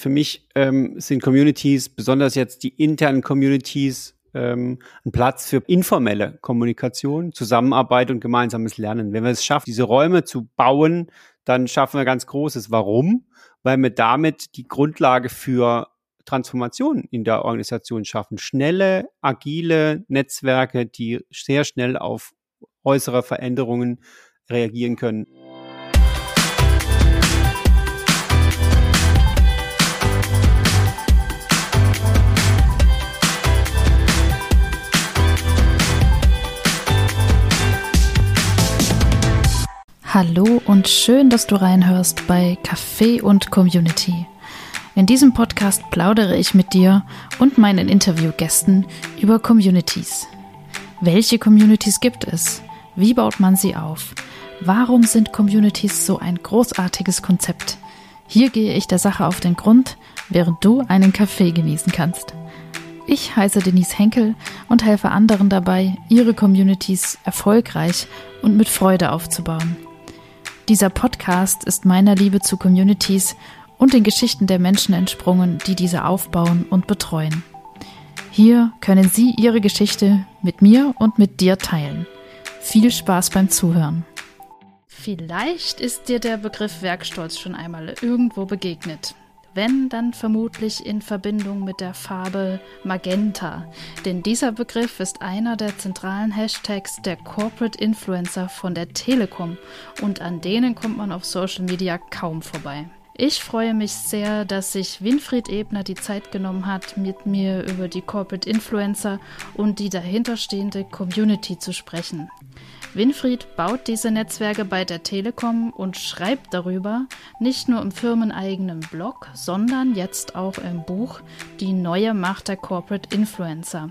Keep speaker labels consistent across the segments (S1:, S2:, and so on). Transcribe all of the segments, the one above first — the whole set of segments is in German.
S1: Für mich ähm, sind Communities, besonders jetzt die internen Communities, ähm, ein Platz für informelle Kommunikation, Zusammenarbeit und gemeinsames Lernen. Wenn wir es schaffen, diese Räume zu bauen, dann schaffen wir ganz Großes. Warum? Weil wir damit die Grundlage für Transformation in der Organisation schaffen. Schnelle, agile Netzwerke, die sehr schnell auf äußere Veränderungen reagieren können.
S2: Hallo und schön, dass du reinhörst bei Café und Community. In diesem Podcast plaudere ich mit dir und meinen Interviewgästen über Communities. Welche Communities gibt es? Wie baut man sie auf? Warum sind Communities so ein großartiges Konzept? Hier gehe ich der Sache auf den Grund, während du einen Kaffee genießen kannst. Ich heiße Denise Henkel und helfe anderen dabei, ihre Communities erfolgreich und mit Freude aufzubauen. Dieser Podcast ist meiner Liebe zu Communities und den Geschichten der Menschen entsprungen, die diese aufbauen und betreuen. Hier können Sie Ihre Geschichte mit mir und mit dir teilen. Viel Spaß beim Zuhören. Vielleicht ist dir der Begriff Werkstolz schon einmal irgendwo begegnet. Wenn, dann vermutlich in Verbindung mit der Farbe Magenta. Denn dieser Begriff ist einer der zentralen Hashtags der Corporate Influencer von der Telekom und an denen kommt man auf Social Media kaum vorbei. Ich freue mich sehr, dass sich Winfried Ebner die Zeit genommen hat, mit mir über die Corporate Influencer und die dahinterstehende Community zu sprechen. Winfried baut diese Netzwerke bei der Telekom und schreibt darüber nicht nur im firmeneigenen Blog, sondern jetzt auch im Buch Die neue Macht der Corporate Influencer.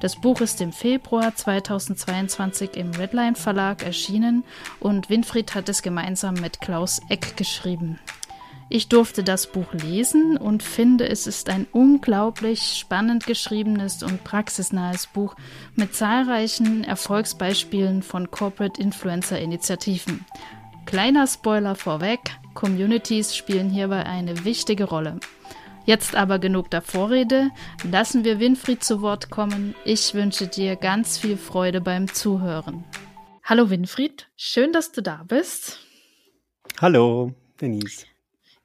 S2: Das Buch ist im Februar 2022 im Redline Verlag erschienen und Winfried hat es gemeinsam mit Klaus Eck geschrieben. Ich durfte das Buch lesen und finde, es ist ein unglaublich spannend geschriebenes und praxisnahes Buch mit zahlreichen Erfolgsbeispielen von Corporate Influencer Initiativen. Kleiner Spoiler vorweg, Communities spielen hierbei eine wichtige Rolle. Jetzt aber genug der Vorrede, lassen wir Winfried zu Wort kommen. Ich wünsche dir ganz viel Freude beim Zuhören. Hallo Winfried, schön, dass du da bist.
S1: Hallo, Denise.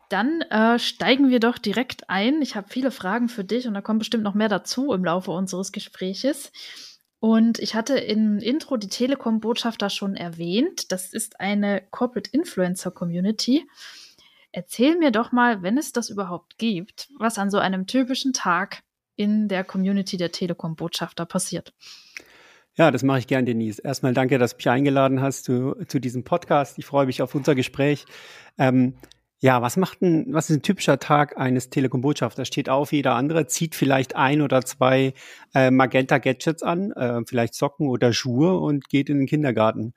S2: Dann äh, steigen wir doch direkt ein. Ich habe viele Fragen für dich und da kommt bestimmt noch mehr dazu im Laufe unseres Gespräches. Und ich hatte im Intro die Telekom-Botschafter schon erwähnt. Das ist eine Corporate Influencer Community. Erzähl mir doch mal, wenn es das überhaupt gibt, was an so einem typischen Tag in der Community der Telekom-Botschafter passiert.
S1: Ja, das mache ich gern, Denise. Erstmal danke, dass du mich eingeladen hast zu, zu diesem Podcast. Ich freue mich auf unser Gespräch. Ähm, ja, was macht ein, was ist ein typischer Tag eines Telekom-Botschafters? Steht auf, jeder andere zieht vielleicht ein oder zwei äh, Magenta-Gadgets an, äh, vielleicht Socken oder Schuhe und geht in den Kindergarten.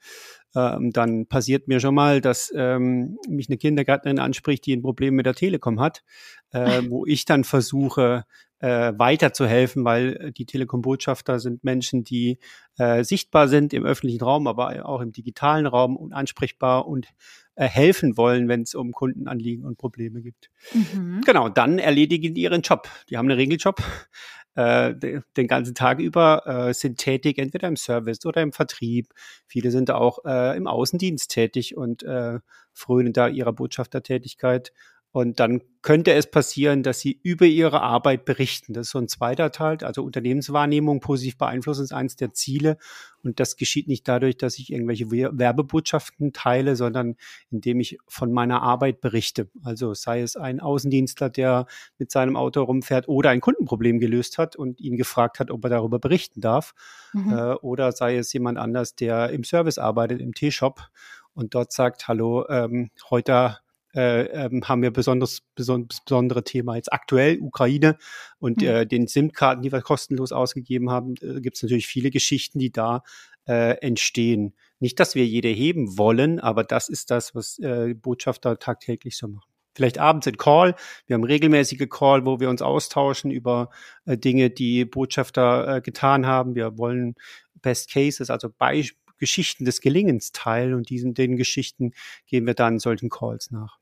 S1: Ähm, dann passiert mir schon mal, dass ähm, mich eine Kindergärtnerin anspricht, die ein Problem mit der Telekom hat, äh, wo ich dann versuche, äh, weiterzuhelfen, weil die Telekom-Botschafter sind Menschen, die äh, sichtbar sind im öffentlichen Raum, aber auch im digitalen Raum und ansprechbar und äh, helfen wollen, wenn es um Kundenanliegen und Probleme gibt. Mhm. Genau, dann erledigen die ihren Job. Die haben einen Regeljob äh, den ganzen Tag über, äh, sind tätig, entweder im Service oder im Vertrieb. Viele sind auch äh, im Außendienst tätig und äh, frönen da ihrer Botschaftertätigkeit und dann könnte es passieren, dass sie über ihre Arbeit berichten. Das ist so ein zweiter Teil. Also Unternehmenswahrnehmung positiv beeinflussen ist eines der Ziele. Und das geschieht nicht dadurch, dass ich irgendwelche Werbebotschaften teile, sondern indem ich von meiner Arbeit berichte. Also sei es ein Außendienstler, der mit seinem Auto rumfährt oder ein Kundenproblem gelöst hat und ihn gefragt hat, ob er darüber berichten darf. Mhm. Äh, oder sei es jemand anders, der im Service arbeitet, im T-Shop und dort sagt, hallo, ähm, heute äh, ähm, haben wir besonders, besonders besondere Thema jetzt aktuell Ukraine und mhm. äh, den SIM-Karten, die wir kostenlos ausgegeben haben, äh, gibt es natürlich viele Geschichten, die da äh, entstehen. Nicht, dass wir jede heben wollen, aber das ist das, was äh, Botschafter tagtäglich so machen. Vielleicht abends in Call. Wir haben regelmäßige Call, wo wir uns austauschen über äh, Dinge, die Botschafter äh, getan haben. Wir wollen Best Cases, also Beispiele Geschichten des Gelingens teilen und diesen den Geschichten gehen wir dann solchen Calls nach.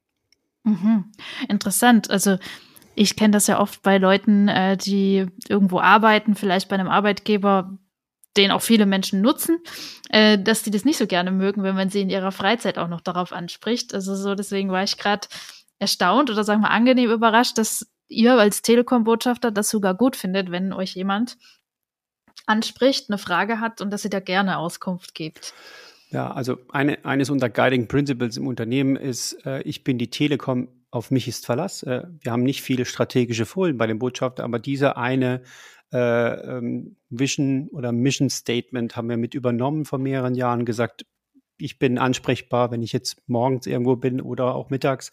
S2: Mhm. Interessant. Also Ich kenne das ja oft bei Leuten, äh, die irgendwo arbeiten, vielleicht bei einem Arbeitgeber, den auch viele Menschen nutzen, äh, dass die das nicht so gerne mögen, wenn man sie in ihrer Freizeit auch noch darauf anspricht. Also so, deswegen war ich gerade erstaunt oder sagen wir angenehm überrascht, dass ihr als Telekom-Botschafter das sogar gut findet, wenn euch jemand anspricht, eine Frage hat und dass ihr da gerne Auskunft gibt.
S1: Ja, also eine, eines unserer Guiding Principles im Unternehmen ist, äh, ich bin die Telekom, auf mich ist Verlass. Äh, wir haben nicht viele strategische Folien bei den Botschaftern, aber diese eine äh, ähm, Vision oder Mission Statement haben wir mit übernommen vor mehreren Jahren gesagt, ich bin ansprechbar, wenn ich jetzt morgens irgendwo bin oder auch mittags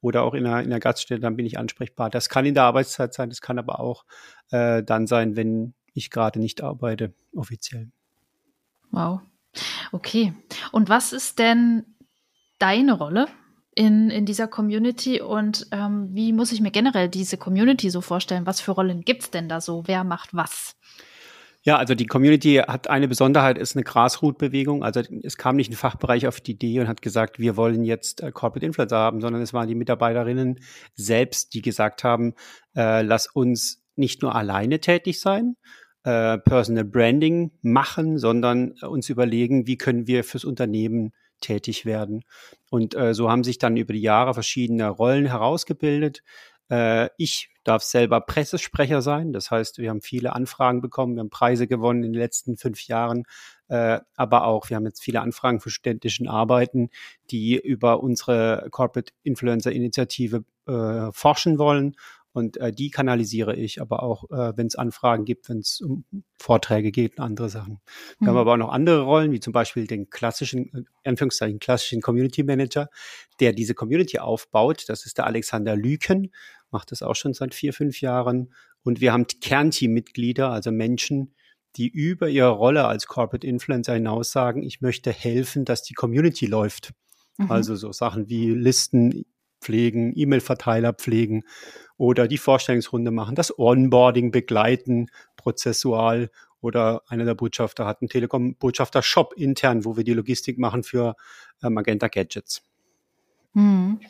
S1: oder auch in der, in der Gaststätte, dann bin ich ansprechbar. Das kann in der Arbeitszeit sein, das kann aber auch äh, dann sein, wenn ich gerade nicht arbeite, offiziell.
S2: Wow. Okay. Und was ist denn deine Rolle in, in dieser Community und ähm, wie muss ich mir generell diese Community so vorstellen? Was für Rollen gibt es denn da so? Wer macht was?
S1: Ja, also die Community hat eine Besonderheit, ist eine Grassroot-Bewegung. Also es kam nicht ein Fachbereich auf die Idee und hat gesagt, wir wollen jetzt äh, Corporate Influencer haben, sondern es waren die Mitarbeiterinnen selbst, die gesagt haben, äh, lass uns nicht nur alleine tätig sein, äh, Personal Branding machen, sondern uns überlegen, wie können wir fürs Unternehmen tätig werden. Und äh, so haben sich dann über die Jahre verschiedene Rollen herausgebildet. Äh, ich darf selber Pressesprecher sein. Das heißt, wir haben viele Anfragen bekommen, wir haben Preise gewonnen in den letzten fünf Jahren. Äh, aber auch, wir haben jetzt viele Anfragen für ständischen Arbeiten, die über unsere Corporate Influencer Initiative äh, forschen wollen und äh, die kanalisiere ich, aber auch, äh, wenn es Anfragen gibt, wenn es um Vorträge geht und andere Sachen. Wir mhm. haben aber auch noch andere Rollen, wie zum Beispiel den klassischen, äh, Anführungszeichen, klassischen Community Manager, der diese Community aufbaut. Das ist der Alexander Lüken, macht das auch schon seit vier, fünf Jahren. Und wir haben Kernteam-Mitglieder, also Menschen, die über ihre Rolle als Corporate Influencer hinaus sagen, ich möchte helfen, dass die Community läuft. Mhm. Also so Sachen wie Listen pflegen, E-Mail-Verteiler pflegen oder die Vorstellungsrunde machen, das Onboarding begleiten, prozessual oder einer der Botschafter hat einen Telekom-Botschafter-Shop intern, wo wir die Logistik machen für äh, Magenta Gadgets.
S2: Hm.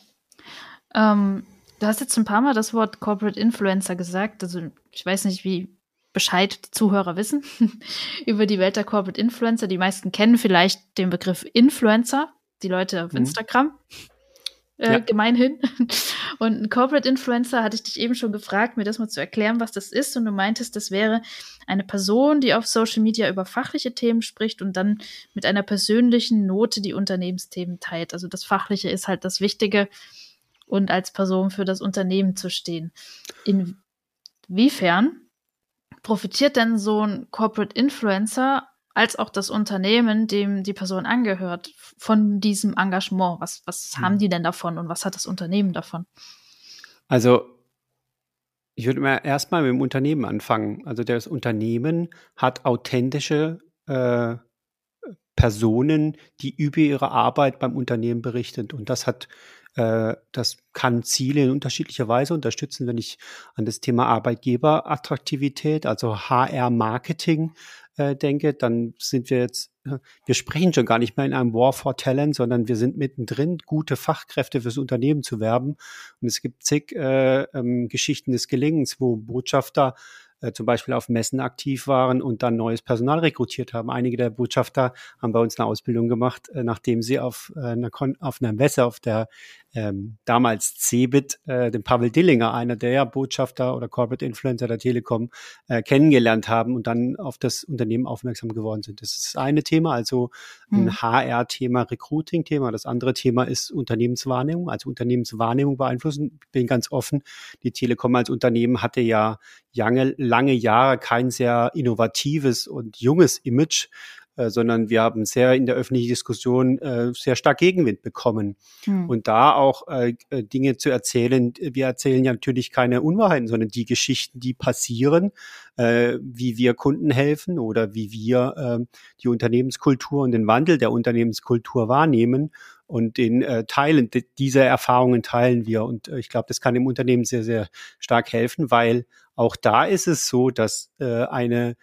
S2: Ähm, du hast jetzt ein paar Mal das Wort Corporate Influencer gesagt. Also ich weiß nicht, wie Bescheid die Zuhörer wissen über die Welt der Corporate Influencer. Die meisten kennen vielleicht den Begriff Influencer, die Leute auf mhm. Instagram äh, ja. gemeinhin. Und ein Corporate Influencer hatte ich dich eben schon gefragt, mir das mal zu erklären, was das ist. Und du meintest, das wäre eine Person, die auf Social Media über fachliche Themen spricht und dann mit einer persönlichen Note die Unternehmensthemen teilt. Also das Fachliche ist halt das Wichtige und als Person für das Unternehmen zu stehen. Inwiefern profitiert denn so ein Corporate Influencer als auch das Unternehmen, dem die Person angehört, von diesem Engagement? Was, was mhm. haben die denn davon und was hat das Unternehmen davon?
S1: Also ich würde mal erstmal mit dem Unternehmen anfangen. Also das Unternehmen hat authentische äh, Personen, die über ihre Arbeit beim Unternehmen berichten. Und das hat, äh, das kann Ziele in unterschiedlicher Weise unterstützen, wenn ich an das Thema Arbeitgeberattraktivität, also HR-Marketing äh, denke, dann sind wir jetzt, äh, wir sprechen schon gar nicht mehr in einem War for Talent, sondern wir sind mittendrin, gute Fachkräfte fürs Unternehmen zu werben. Und es gibt zig äh, ähm, Geschichten des Gelingens, wo Botschafter äh, zum Beispiel auf Messen aktiv waren und dann neues Personal rekrutiert haben. Einige der Botschafter haben bei uns eine Ausbildung gemacht, äh, nachdem sie auf, äh, einer, auf einer Messe, auf der ähm, damals CeBIT, äh, den Pavel Dillinger, einer der Botschafter oder Corporate Influencer der Telekom, äh, kennengelernt haben und dann auf das Unternehmen aufmerksam geworden sind. Das ist das eine Thema, also ein mhm. HR-Thema, Recruiting-Thema. Das andere Thema ist Unternehmenswahrnehmung, also Unternehmenswahrnehmung beeinflussen. Ich bin ganz offen. Die Telekom als Unternehmen hatte ja lange, lange Jahre kein sehr innovatives und junges Image, äh, sondern wir haben sehr in der öffentlichen Diskussion äh, sehr stark Gegenwind bekommen. Hm. Und da auch äh, äh, Dinge zu erzählen, wir erzählen ja natürlich keine Unwahrheiten, sondern die Geschichten, die passieren, äh, wie wir Kunden helfen oder wie wir äh, die Unternehmenskultur und den Wandel der Unternehmenskultur wahrnehmen und den äh, Teilen dieser Erfahrungen teilen wir. Und äh, ich glaube, das kann dem Unternehmen sehr, sehr stark helfen, weil auch da ist es so, dass äh, eine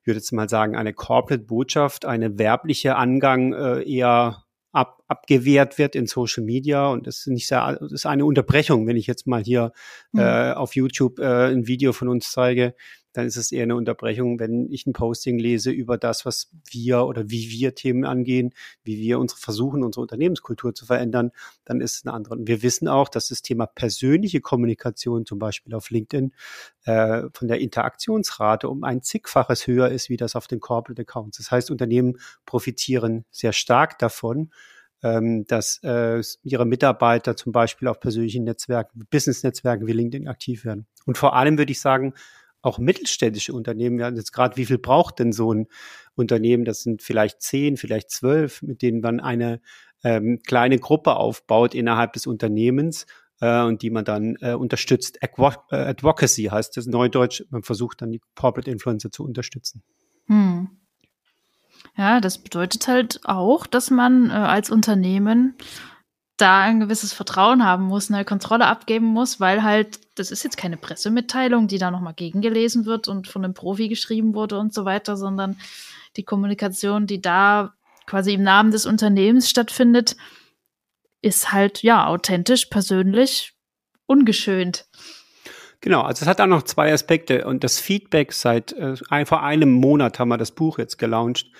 S1: ich würde jetzt mal sagen, eine Corporate-Botschaft, eine werbliche Angang äh, eher ab, abgewehrt wird in Social Media und das ist nicht sehr, das ist eine Unterbrechung, wenn ich jetzt mal hier mhm. äh, auf YouTube äh, ein Video von uns zeige, dann ist es eher eine Unterbrechung, wenn ich ein Posting lese über das, was wir oder wie wir Themen angehen, wie wir unsere versuchen, unsere Unternehmenskultur zu verändern, dann ist es eine andere. Und wir wissen auch, dass das Thema persönliche Kommunikation zum Beispiel auf LinkedIn äh, von der Interaktionsrate um ein zigfaches höher ist, wie das auf den Corporate Accounts. Das heißt, Unternehmen profitieren sehr stark davon, ähm, dass äh, ihre Mitarbeiter zum Beispiel auf persönlichen Netzwerken, Business-Netzwerken wie LinkedIn aktiv werden. Und vor allem würde ich sagen, auch mittelständische Unternehmen, ja, jetzt gerade, wie viel braucht denn so ein Unternehmen? Das sind vielleicht zehn, vielleicht zwölf, mit denen man eine ähm, kleine Gruppe aufbaut innerhalb des Unternehmens äh, und die man dann äh, unterstützt. Äh, Advocacy heißt das Neudeutsch. Man versucht dann die Corporate Influencer zu unterstützen. Hm.
S2: Ja, das bedeutet halt auch, dass man äh, als Unternehmen da ein gewisses Vertrauen haben muss, eine Kontrolle abgeben muss, weil halt, das ist jetzt keine Pressemitteilung, die da nochmal gegengelesen wird und von einem Profi geschrieben wurde und so weiter, sondern die Kommunikation, die da quasi im Namen des Unternehmens stattfindet, ist halt, ja, authentisch, persönlich, ungeschönt.
S1: Genau, also es hat auch noch zwei Aspekte und das Feedback seit äh, vor einem Monat haben wir das Buch jetzt gelauncht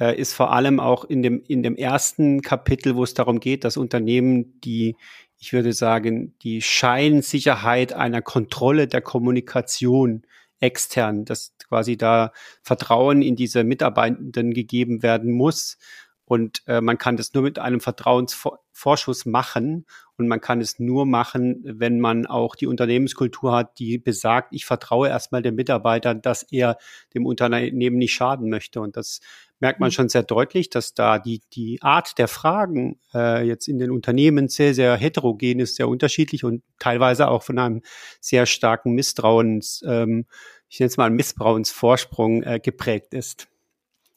S1: äh, ist vor allem auch in dem, in dem ersten Kapitel, wo es darum geht, dass Unternehmen die, ich würde sagen, die Scheinsicherheit einer Kontrolle der Kommunikation extern, dass quasi da Vertrauen in diese Mitarbeitenden gegeben werden muss. Und äh, man kann das nur mit einem Vertrauensvorschuss machen. Und man kann es nur machen, wenn man auch die Unternehmenskultur hat, die besagt, ich vertraue erstmal dem Mitarbeiter, dass er dem Unternehmen nicht schaden möchte. Und das merkt man mhm. schon sehr deutlich, dass da die, die Art der Fragen äh, jetzt in den Unternehmen sehr, sehr heterogen ist, sehr unterschiedlich und teilweise auch von einem sehr starken Misstrauens, ähm, ich nenne es mal Missbrauensvorsprung äh, geprägt ist.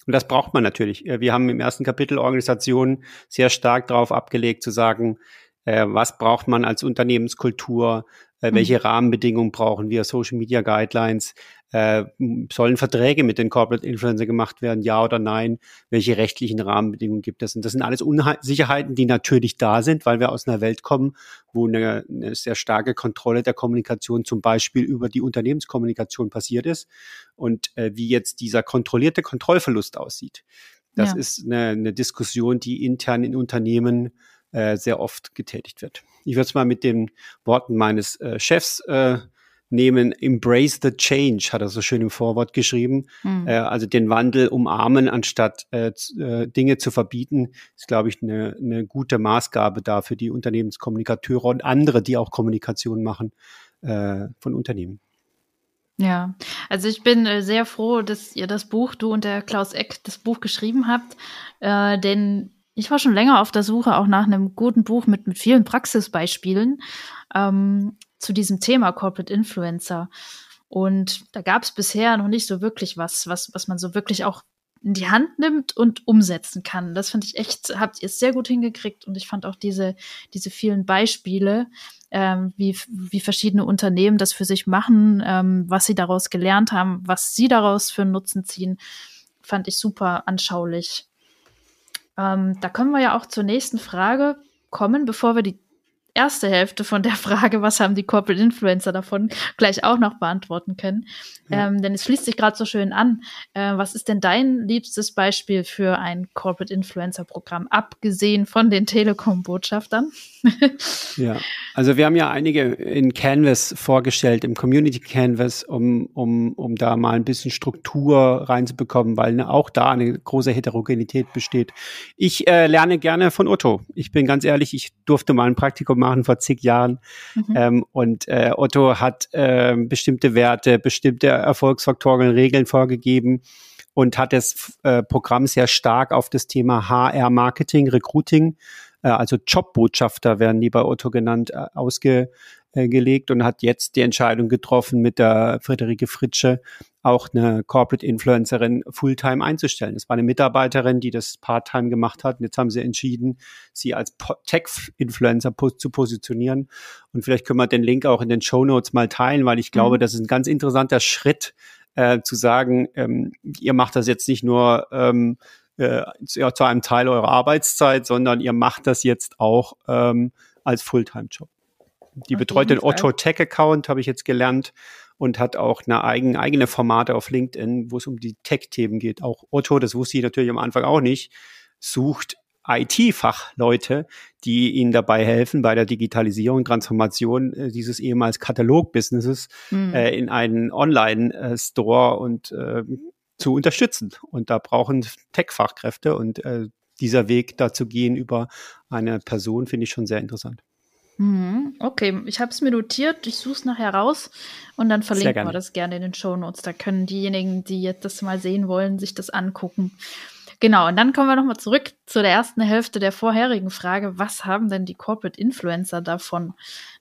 S1: Und das braucht man natürlich. Äh, wir haben im ersten Kapitel Organisationen sehr stark darauf abgelegt zu sagen, äh, was braucht man als Unternehmenskultur, äh, welche mhm. Rahmenbedingungen brauchen wir, Social Media Guidelines, äh, sollen Verträge mit den Corporate Influencer gemacht werden, ja oder nein? Welche rechtlichen Rahmenbedingungen gibt es? Und das sind alles Unsicherheiten, die natürlich da sind, weil wir aus einer Welt kommen, wo eine, eine sehr starke Kontrolle der Kommunikation zum Beispiel über die Unternehmenskommunikation passiert ist und äh, wie jetzt dieser kontrollierte Kontrollverlust aussieht. Das ja. ist eine, eine Diskussion, die intern in Unternehmen äh, sehr oft getätigt wird. Ich würde es mal mit den Worten meines äh, Chefs äh, nehmen, embrace the change, hat er so schön im Vorwort geschrieben. Mhm. Äh, also den Wandel umarmen, anstatt äh, äh, Dinge zu verbieten, ist, glaube ich, eine, eine gute Maßgabe da für die Unternehmenskommunikateure und andere, die auch Kommunikation machen äh, von Unternehmen.
S2: Ja, also ich bin äh, sehr froh, dass ihr das Buch, du und der Klaus Eck, das Buch geschrieben habt, äh, denn ich war schon länger auf der Suche auch nach einem guten Buch mit, mit vielen Praxisbeispielen ähm, zu diesem Thema Corporate Influencer. Und da gab es bisher noch nicht so wirklich was, was, was man so wirklich auch in die Hand nimmt und umsetzen kann. Das fand ich echt, habt ihr es sehr gut hingekriegt und ich fand auch diese, diese vielen Beispiele, ähm, wie, wie verschiedene Unternehmen das für sich machen, ähm, was sie daraus gelernt haben, was sie daraus für einen Nutzen ziehen, fand ich super anschaulich. Ähm, da können wir ja auch zur nächsten Frage kommen, bevor wir die erste Hälfte von der Frage, was haben die Corporate Influencer davon, gleich auch noch beantworten können. Ja. Ähm, denn es fließt sich gerade so schön an. Äh, was ist denn dein liebstes Beispiel für ein Corporate Influencer Programm, abgesehen von den Telekom-Botschaftern?
S1: Ja, also wir haben ja einige in Canvas vorgestellt, im Community Canvas, um, um, um da mal ein bisschen Struktur reinzubekommen, weil ne, auch da eine große Heterogenität besteht. Ich äh, lerne gerne von Otto. Ich bin ganz ehrlich, ich durfte mal ein Praktikum machen vor zig Jahren. Mhm. Ähm, und äh, Otto hat äh, bestimmte Werte, bestimmte Erfolgsfaktoren, Regeln vorgegeben und hat das äh, Programm sehr stark auf das Thema HR-Marketing, Recruiting, also Jobbotschafter werden die bei Otto genannt, äh, ausgelegt und hat jetzt die Entscheidung getroffen, mit der Friederike Fritsche auch eine Corporate Influencerin Fulltime einzustellen. Es war eine Mitarbeiterin, die das Part-Time gemacht hat. Und jetzt haben sie entschieden, sie als Tech-Influencer zu positionieren. Und vielleicht können wir den Link auch in den Show Notes mal teilen, weil ich glaube, mhm. das ist ein ganz interessanter Schritt, äh, zu sagen, ähm, ihr macht das jetzt nicht nur ähm, äh, ja, zu einem Teil eurer Arbeitszeit, sondern ihr macht das jetzt auch ähm, als Fulltime-Job. Die Auf betreut den Otto Tech Account, habe ich jetzt gelernt, und hat auch eine eigene, eigene Formate auf LinkedIn, wo es um die Tech-Themen geht. Auch Otto, das wusste ich natürlich am Anfang auch nicht, sucht IT-Fachleute, die ihnen dabei helfen, bei der Digitalisierung, Transformation äh, dieses ehemals Katalog-Businesses mhm. äh, in einen Online-Store und äh, zu unterstützen. Und da brauchen Tech-Fachkräfte und äh, dieser Weg dazu gehen über eine Person finde ich schon sehr interessant.
S2: Mhm. Okay, ich habe es mir notiert, ich suche es nachher raus und dann verlinken wir das gerne in den Show Notes. Da können diejenigen, die jetzt das mal sehen wollen, sich das angucken. Genau, und dann kommen wir nochmal zurück zu der ersten Hälfte der vorherigen Frage. Was haben denn die Corporate Influencer davon,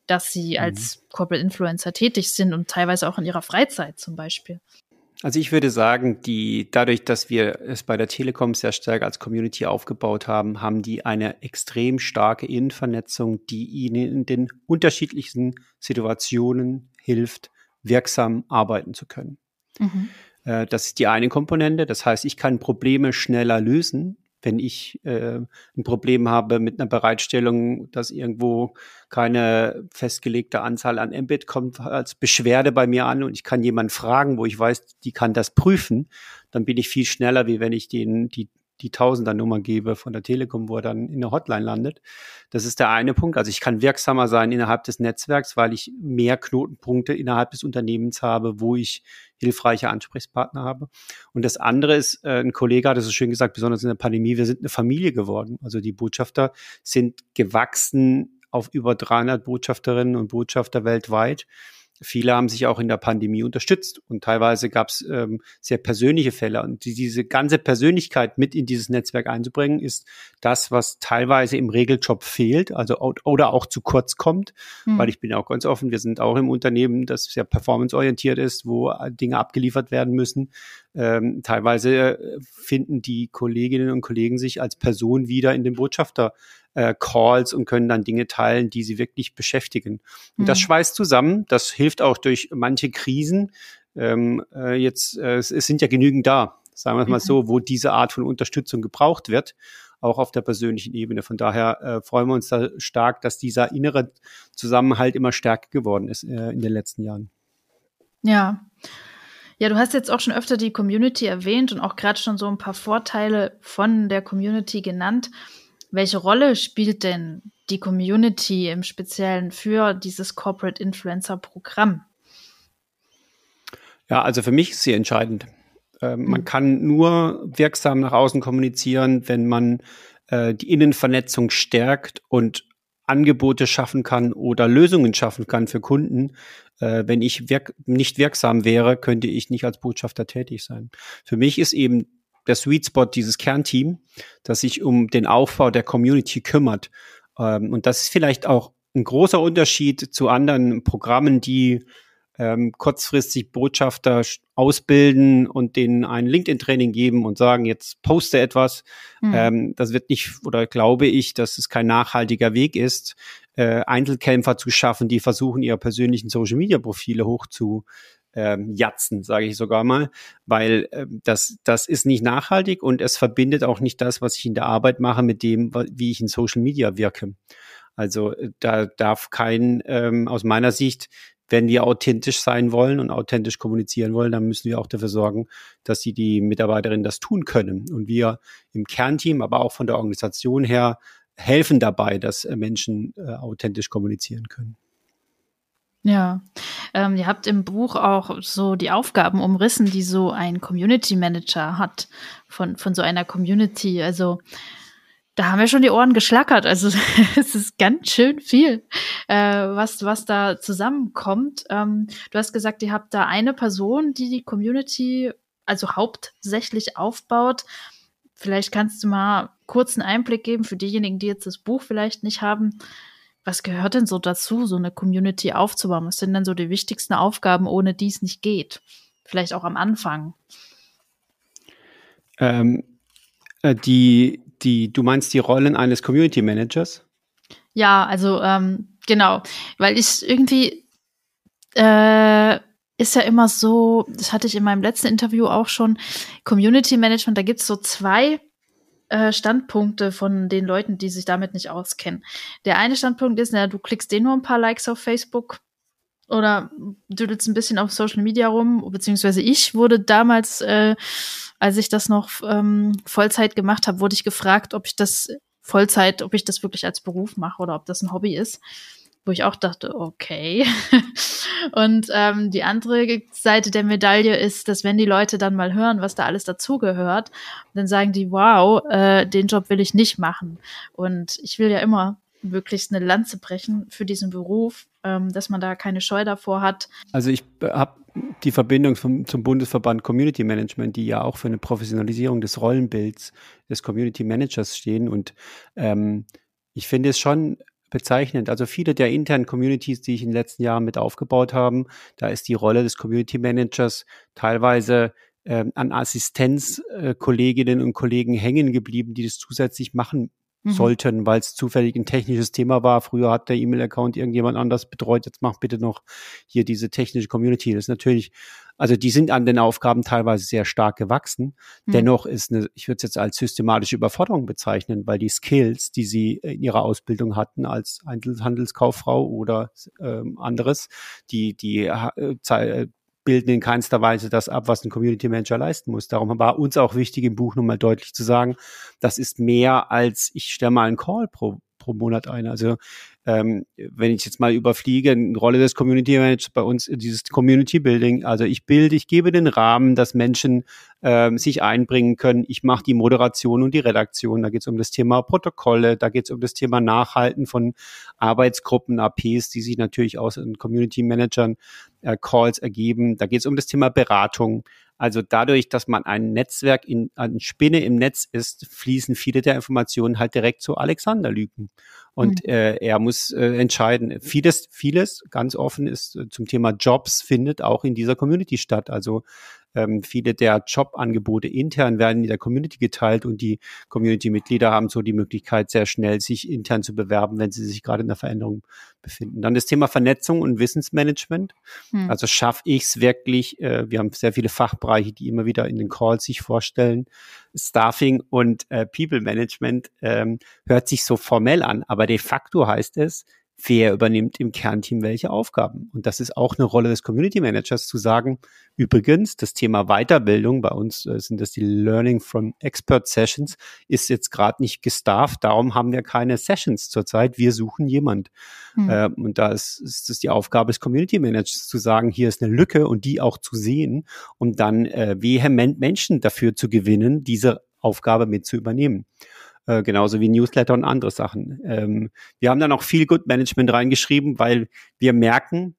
S2: dass sie mhm. als Corporate Influencer tätig sind und teilweise auch in ihrer Freizeit zum Beispiel?
S1: Also ich würde sagen, die, dadurch, dass wir es bei der Telekom sehr stark als Community aufgebaut haben, haben die eine extrem starke Innenvernetzung, die ihnen in den unterschiedlichsten Situationen hilft, wirksam arbeiten zu können. Mhm. Äh, das ist die eine Komponente. Das heißt, ich kann Probleme schneller lösen, wenn ich äh, ein Problem habe mit einer Bereitstellung, dass irgendwo keine festgelegte Anzahl an Mbit kommt als Beschwerde bei mir an und ich kann jemanden fragen, wo ich weiß, die kann das prüfen, dann bin ich viel schneller, wie wenn ich den, die die Tausender-Nummer gebe von der Telekom, wo er dann in der Hotline landet. Das ist der eine Punkt. Also ich kann wirksamer sein innerhalb des Netzwerks, weil ich mehr Knotenpunkte innerhalb des Unternehmens habe, wo ich hilfreiche Ansprechpartner habe. Und das andere ist, äh, ein Kollege hat es so schön gesagt, besonders in der Pandemie, wir sind eine Familie geworden. Also die Botschafter sind gewachsen auf über 300 Botschafterinnen und Botschafter weltweit. Viele haben sich auch in der Pandemie unterstützt und teilweise gab es ähm, sehr persönliche Fälle. Und die, diese ganze Persönlichkeit mit in dieses Netzwerk einzubringen, ist das, was teilweise im Regeljob fehlt, also oder auch zu kurz kommt, mhm. weil ich bin auch ganz offen, wir sind auch im Unternehmen, das sehr performanceorientiert ist, wo Dinge abgeliefert werden müssen. Ähm, teilweise äh, finden die Kolleginnen und Kollegen sich als Person wieder in den Botschafter äh, und können dann Dinge teilen, die sie wirklich beschäftigen. Und mhm. das schweißt zusammen. Das hilft auch durch manche Krisen. Ähm, äh, jetzt, äh, es, es sind ja genügend da, sagen wir es mal so, wo diese Art von Unterstützung gebraucht wird auch auf der persönlichen Ebene. Von daher äh, freuen wir uns da stark, dass dieser innere Zusammenhalt immer stärker geworden ist äh, in den letzten Jahren.
S2: Ja. Ja, du hast jetzt auch schon öfter die Community erwähnt und auch gerade schon so ein paar Vorteile von der Community genannt. Welche Rolle spielt denn die Community im Speziellen für dieses Corporate Influencer Programm?
S1: Ja, also für mich ist sie entscheidend. Ähm, mhm. Man kann nur wirksam nach außen kommunizieren, wenn man äh, die Innenvernetzung stärkt und Angebote schaffen kann oder Lösungen schaffen kann für Kunden. Äh, wenn ich wirk nicht wirksam wäre, könnte ich nicht als Botschafter tätig sein. Für mich ist eben der Sweet Spot, dieses Kernteam, das sich um den Aufbau der Community kümmert. Ähm, und das ist vielleicht auch ein großer Unterschied zu anderen Programmen, die ähm, kurzfristig Botschafter ausbilden und denen ein LinkedIn-Training geben und sagen, jetzt poste etwas. Mhm. Ähm, das wird nicht, oder glaube ich, dass es kein nachhaltiger Weg ist, äh, Einzelkämpfer zu schaffen, die versuchen, ihre persönlichen Social-Media-Profile hoch zu ähm, jatzen, sage ich sogar mal, weil äh, das, das ist nicht nachhaltig und es verbindet auch nicht das, was ich in der Arbeit mache, mit dem, wie ich in Social Media wirke. Also äh, da darf kein, ähm, aus meiner Sicht, wenn wir authentisch sein wollen und authentisch kommunizieren wollen, dann müssen wir auch dafür sorgen, dass die, die Mitarbeiterinnen das tun können. Und wir im Kernteam, aber auch von der Organisation her, helfen dabei, dass äh, Menschen äh, authentisch kommunizieren können.
S2: Ja, ähm, ihr habt im Buch auch so die Aufgaben umrissen, die so ein Community Manager hat von, von so einer Community. Also da haben wir schon die Ohren geschlackert. Also es ist ganz schön viel, äh, was, was da zusammenkommt. Ähm, du hast gesagt, ihr habt da eine Person, die die Community also hauptsächlich aufbaut. Vielleicht kannst du mal kurz einen Einblick geben für diejenigen, die jetzt das Buch vielleicht nicht haben. Was gehört denn so dazu, so eine Community aufzubauen? Was sind denn so die wichtigsten Aufgaben, ohne die es nicht geht? Vielleicht auch am Anfang.
S1: Ähm, äh, die, die, du meinst die Rollen eines Community Managers?
S2: Ja, also ähm, genau, weil ich irgendwie äh, ist ja immer so, das hatte ich in meinem letzten Interview auch schon, Community Management, da gibt es so zwei äh, Standpunkte von den Leuten, die sich damit nicht auskennen. Der eine Standpunkt ist, na, du klickst dir nur ein paar Likes auf Facebook oder düdelst ein bisschen auf Social Media rum, beziehungsweise ich wurde damals, äh, als ich das noch ähm, Vollzeit gemacht habe, wurde ich gefragt, ob ich das Vollzeit, ob ich das wirklich als Beruf mache oder ob das ein Hobby ist wo ich auch dachte, okay. und ähm, die andere Seite der Medaille ist, dass wenn die Leute dann mal hören, was da alles dazugehört, dann sagen die, wow, äh, den Job will ich nicht machen. Und ich will ja immer möglichst eine Lanze brechen für diesen Beruf, ähm, dass man da keine Scheu davor hat.
S1: Also ich habe die Verbindung vom, zum Bundesverband Community Management, die ja auch für eine Professionalisierung des Rollenbilds des Community Managers stehen. Und ähm, ich finde es schon bezeichnend. Also viele der internen Communities, die ich in den letzten Jahren mit aufgebaut haben, da ist die Rolle des Community Managers teilweise ähm, an Assistenzkolleginnen äh, und Kollegen hängen geblieben, die das zusätzlich machen mhm. sollten, weil es zufällig ein technisches Thema war. Früher hat der E-Mail-Account irgendjemand anders betreut. Jetzt mach bitte noch hier diese technische Community. Das ist natürlich, also die sind an den Aufgaben teilweise sehr stark gewachsen. Mhm. Dennoch ist eine, ich würde es jetzt als systematische Überforderung bezeichnen, weil die Skills, die sie in ihrer Ausbildung hatten als Einzelhandelskauffrau oder ähm, anderes, die, die äh, bilden in keinster Weise das ab, was ein Community Manager leisten muss. Darum war uns auch wichtig, im Buch nochmal deutlich zu sagen, das ist mehr als ich stelle mal einen Call pro, pro Monat ein. Also ähm, wenn ich jetzt mal überfliege, eine Rolle des Community Managers bei uns, dieses Community Building, also ich bilde, ich gebe den Rahmen, dass Menschen ähm, sich einbringen können. Ich mache die Moderation und die Redaktion. Da geht es um das Thema Protokolle, da geht es um das Thema Nachhalten von Arbeitsgruppen, APs, die sich natürlich aus Community Managern äh, Calls ergeben. Da geht es um das Thema Beratung. Also dadurch, dass man ein Netzwerk in eine Spinne im Netz ist, fließen viele der Informationen halt direkt zu Alexander Lüken. Und mhm. äh, er muss äh, entscheiden. Vieles, vieles, ganz offen ist äh, zum Thema Jobs findet auch in dieser Community statt. Also ähm, viele der Jobangebote intern werden in der Community geteilt und die Community-Mitglieder haben so die Möglichkeit, sehr schnell sich intern zu bewerben, wenn sie sich gerade in der Veränderung befinden. Dann das Thema Vernetzung und Wissensmanagement. Hm. Also schaffe ich es wirklich, äh, wir haben sehr viele Fachbereiche, die immer wieder in den Calls sich vorstellen. Staffing und äh, People Management ähm, hört sich so formell an, aber de facto heißt es, wer übernimmt im Kernteam welche Aufgaben. Und das ist auch eine Rolle des Community Managers zu sagen, übrigens, das Thema Weiterbildung, bei uns äh, sind das die Learning from Expert Sessions, ist jetzt gerade nicht gestafft, darum haben wir keine Sessions zurzeit, wir suchen jemand. Mhm. Äh, und da ist, ist es die Aufgabe des Community Managers zu sagen, hier ist eine Lücke und die auch zu sehen und dann äh, vehement Menschen dafür zu gewinnen, diese Aufgabe mit zu übernehmen. Äh, genauso wie Newsletter und andere Sachen. Ähm, wir haben dann auch viel Good Management reingeschrieben, weil wir merken,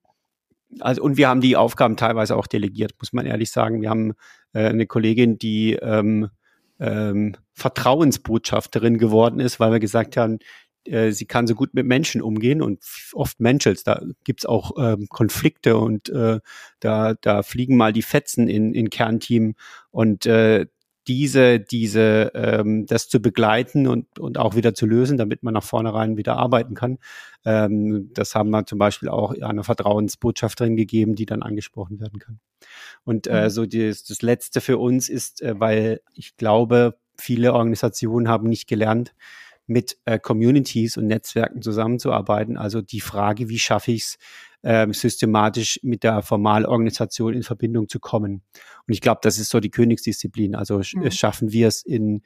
S1: also und wir haben die Aufgaben teilweise auch delegiert, muss man ehrlich sagen. Wir haben äh, eine Kollegin, die ähm, ähm, Vertrauensbotschafterin geworden ist, weil wir gesagt haben, äh, sie kann so gut mit Menschen umgehen und oft Menschels, da gibt's auch ähm, Konflikte und äh, da, da fliegen mal die Fetzen in, in Kernteam und äh, diese, diese, ähm, das zu begleiten und, und auch wieder zu lösen, damit man nach vornherein wieder arbeiten kann. Ähm, das haben wir zum Beispiel auch einer Vertrauensbotschafterin gegeben, die dann angesprochen werden kann. Und äh, mhm. so das, das Letzte für uns ist, äh, weil ich glaube, viele Organisationen haben nicht gelernt, mit äh, Communities und Netzwerken zusammenzuarbeiten. Also die Frage, wie schaffe ich es, ähm, systematisch mit der Formalorganisation in Verbindung zu kommen. Und ich glaube, das ist so die Königsdisziplin. Also mhm. schaffen wir es in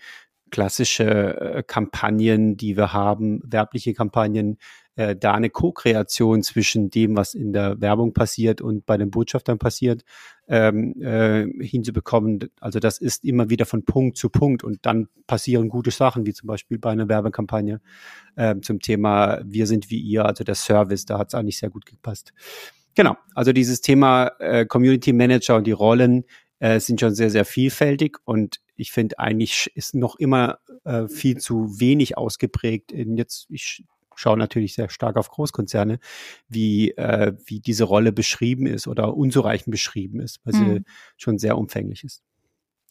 S1: klassische äh, Kampagnen, die wir haben, werbliche Kampagnen, äh, da eine Co-Kreation zwischen dem, was in der Werbung passiert und bei den Botschaftern passiert, ähm, äh, hinzubekommen. Also das ist immer wieder von Punkt zu Punkt und dann passieren gute Sachen, wie zum Beispiel bei einer Werbekampagne äh, zum Thema Wir sind wie ihr, also der Service, da hat es eigentlich sehr gut gepasst. Genau, also dieses Thema äh, Community Manager und die Rollen äh, sind schon sehr, sehr vielfältig und ich finde eigentlich ist noch immer äh, viel zu wenig ausgeprägt. In jetzt, ich schaue natürlich sehr stark auf Großkonzerne, wie, äh, wie diese Rolle beschrieben ist oder unzureichend beschrieben ist, weil mhm. sie schon sehr umfänglich ist.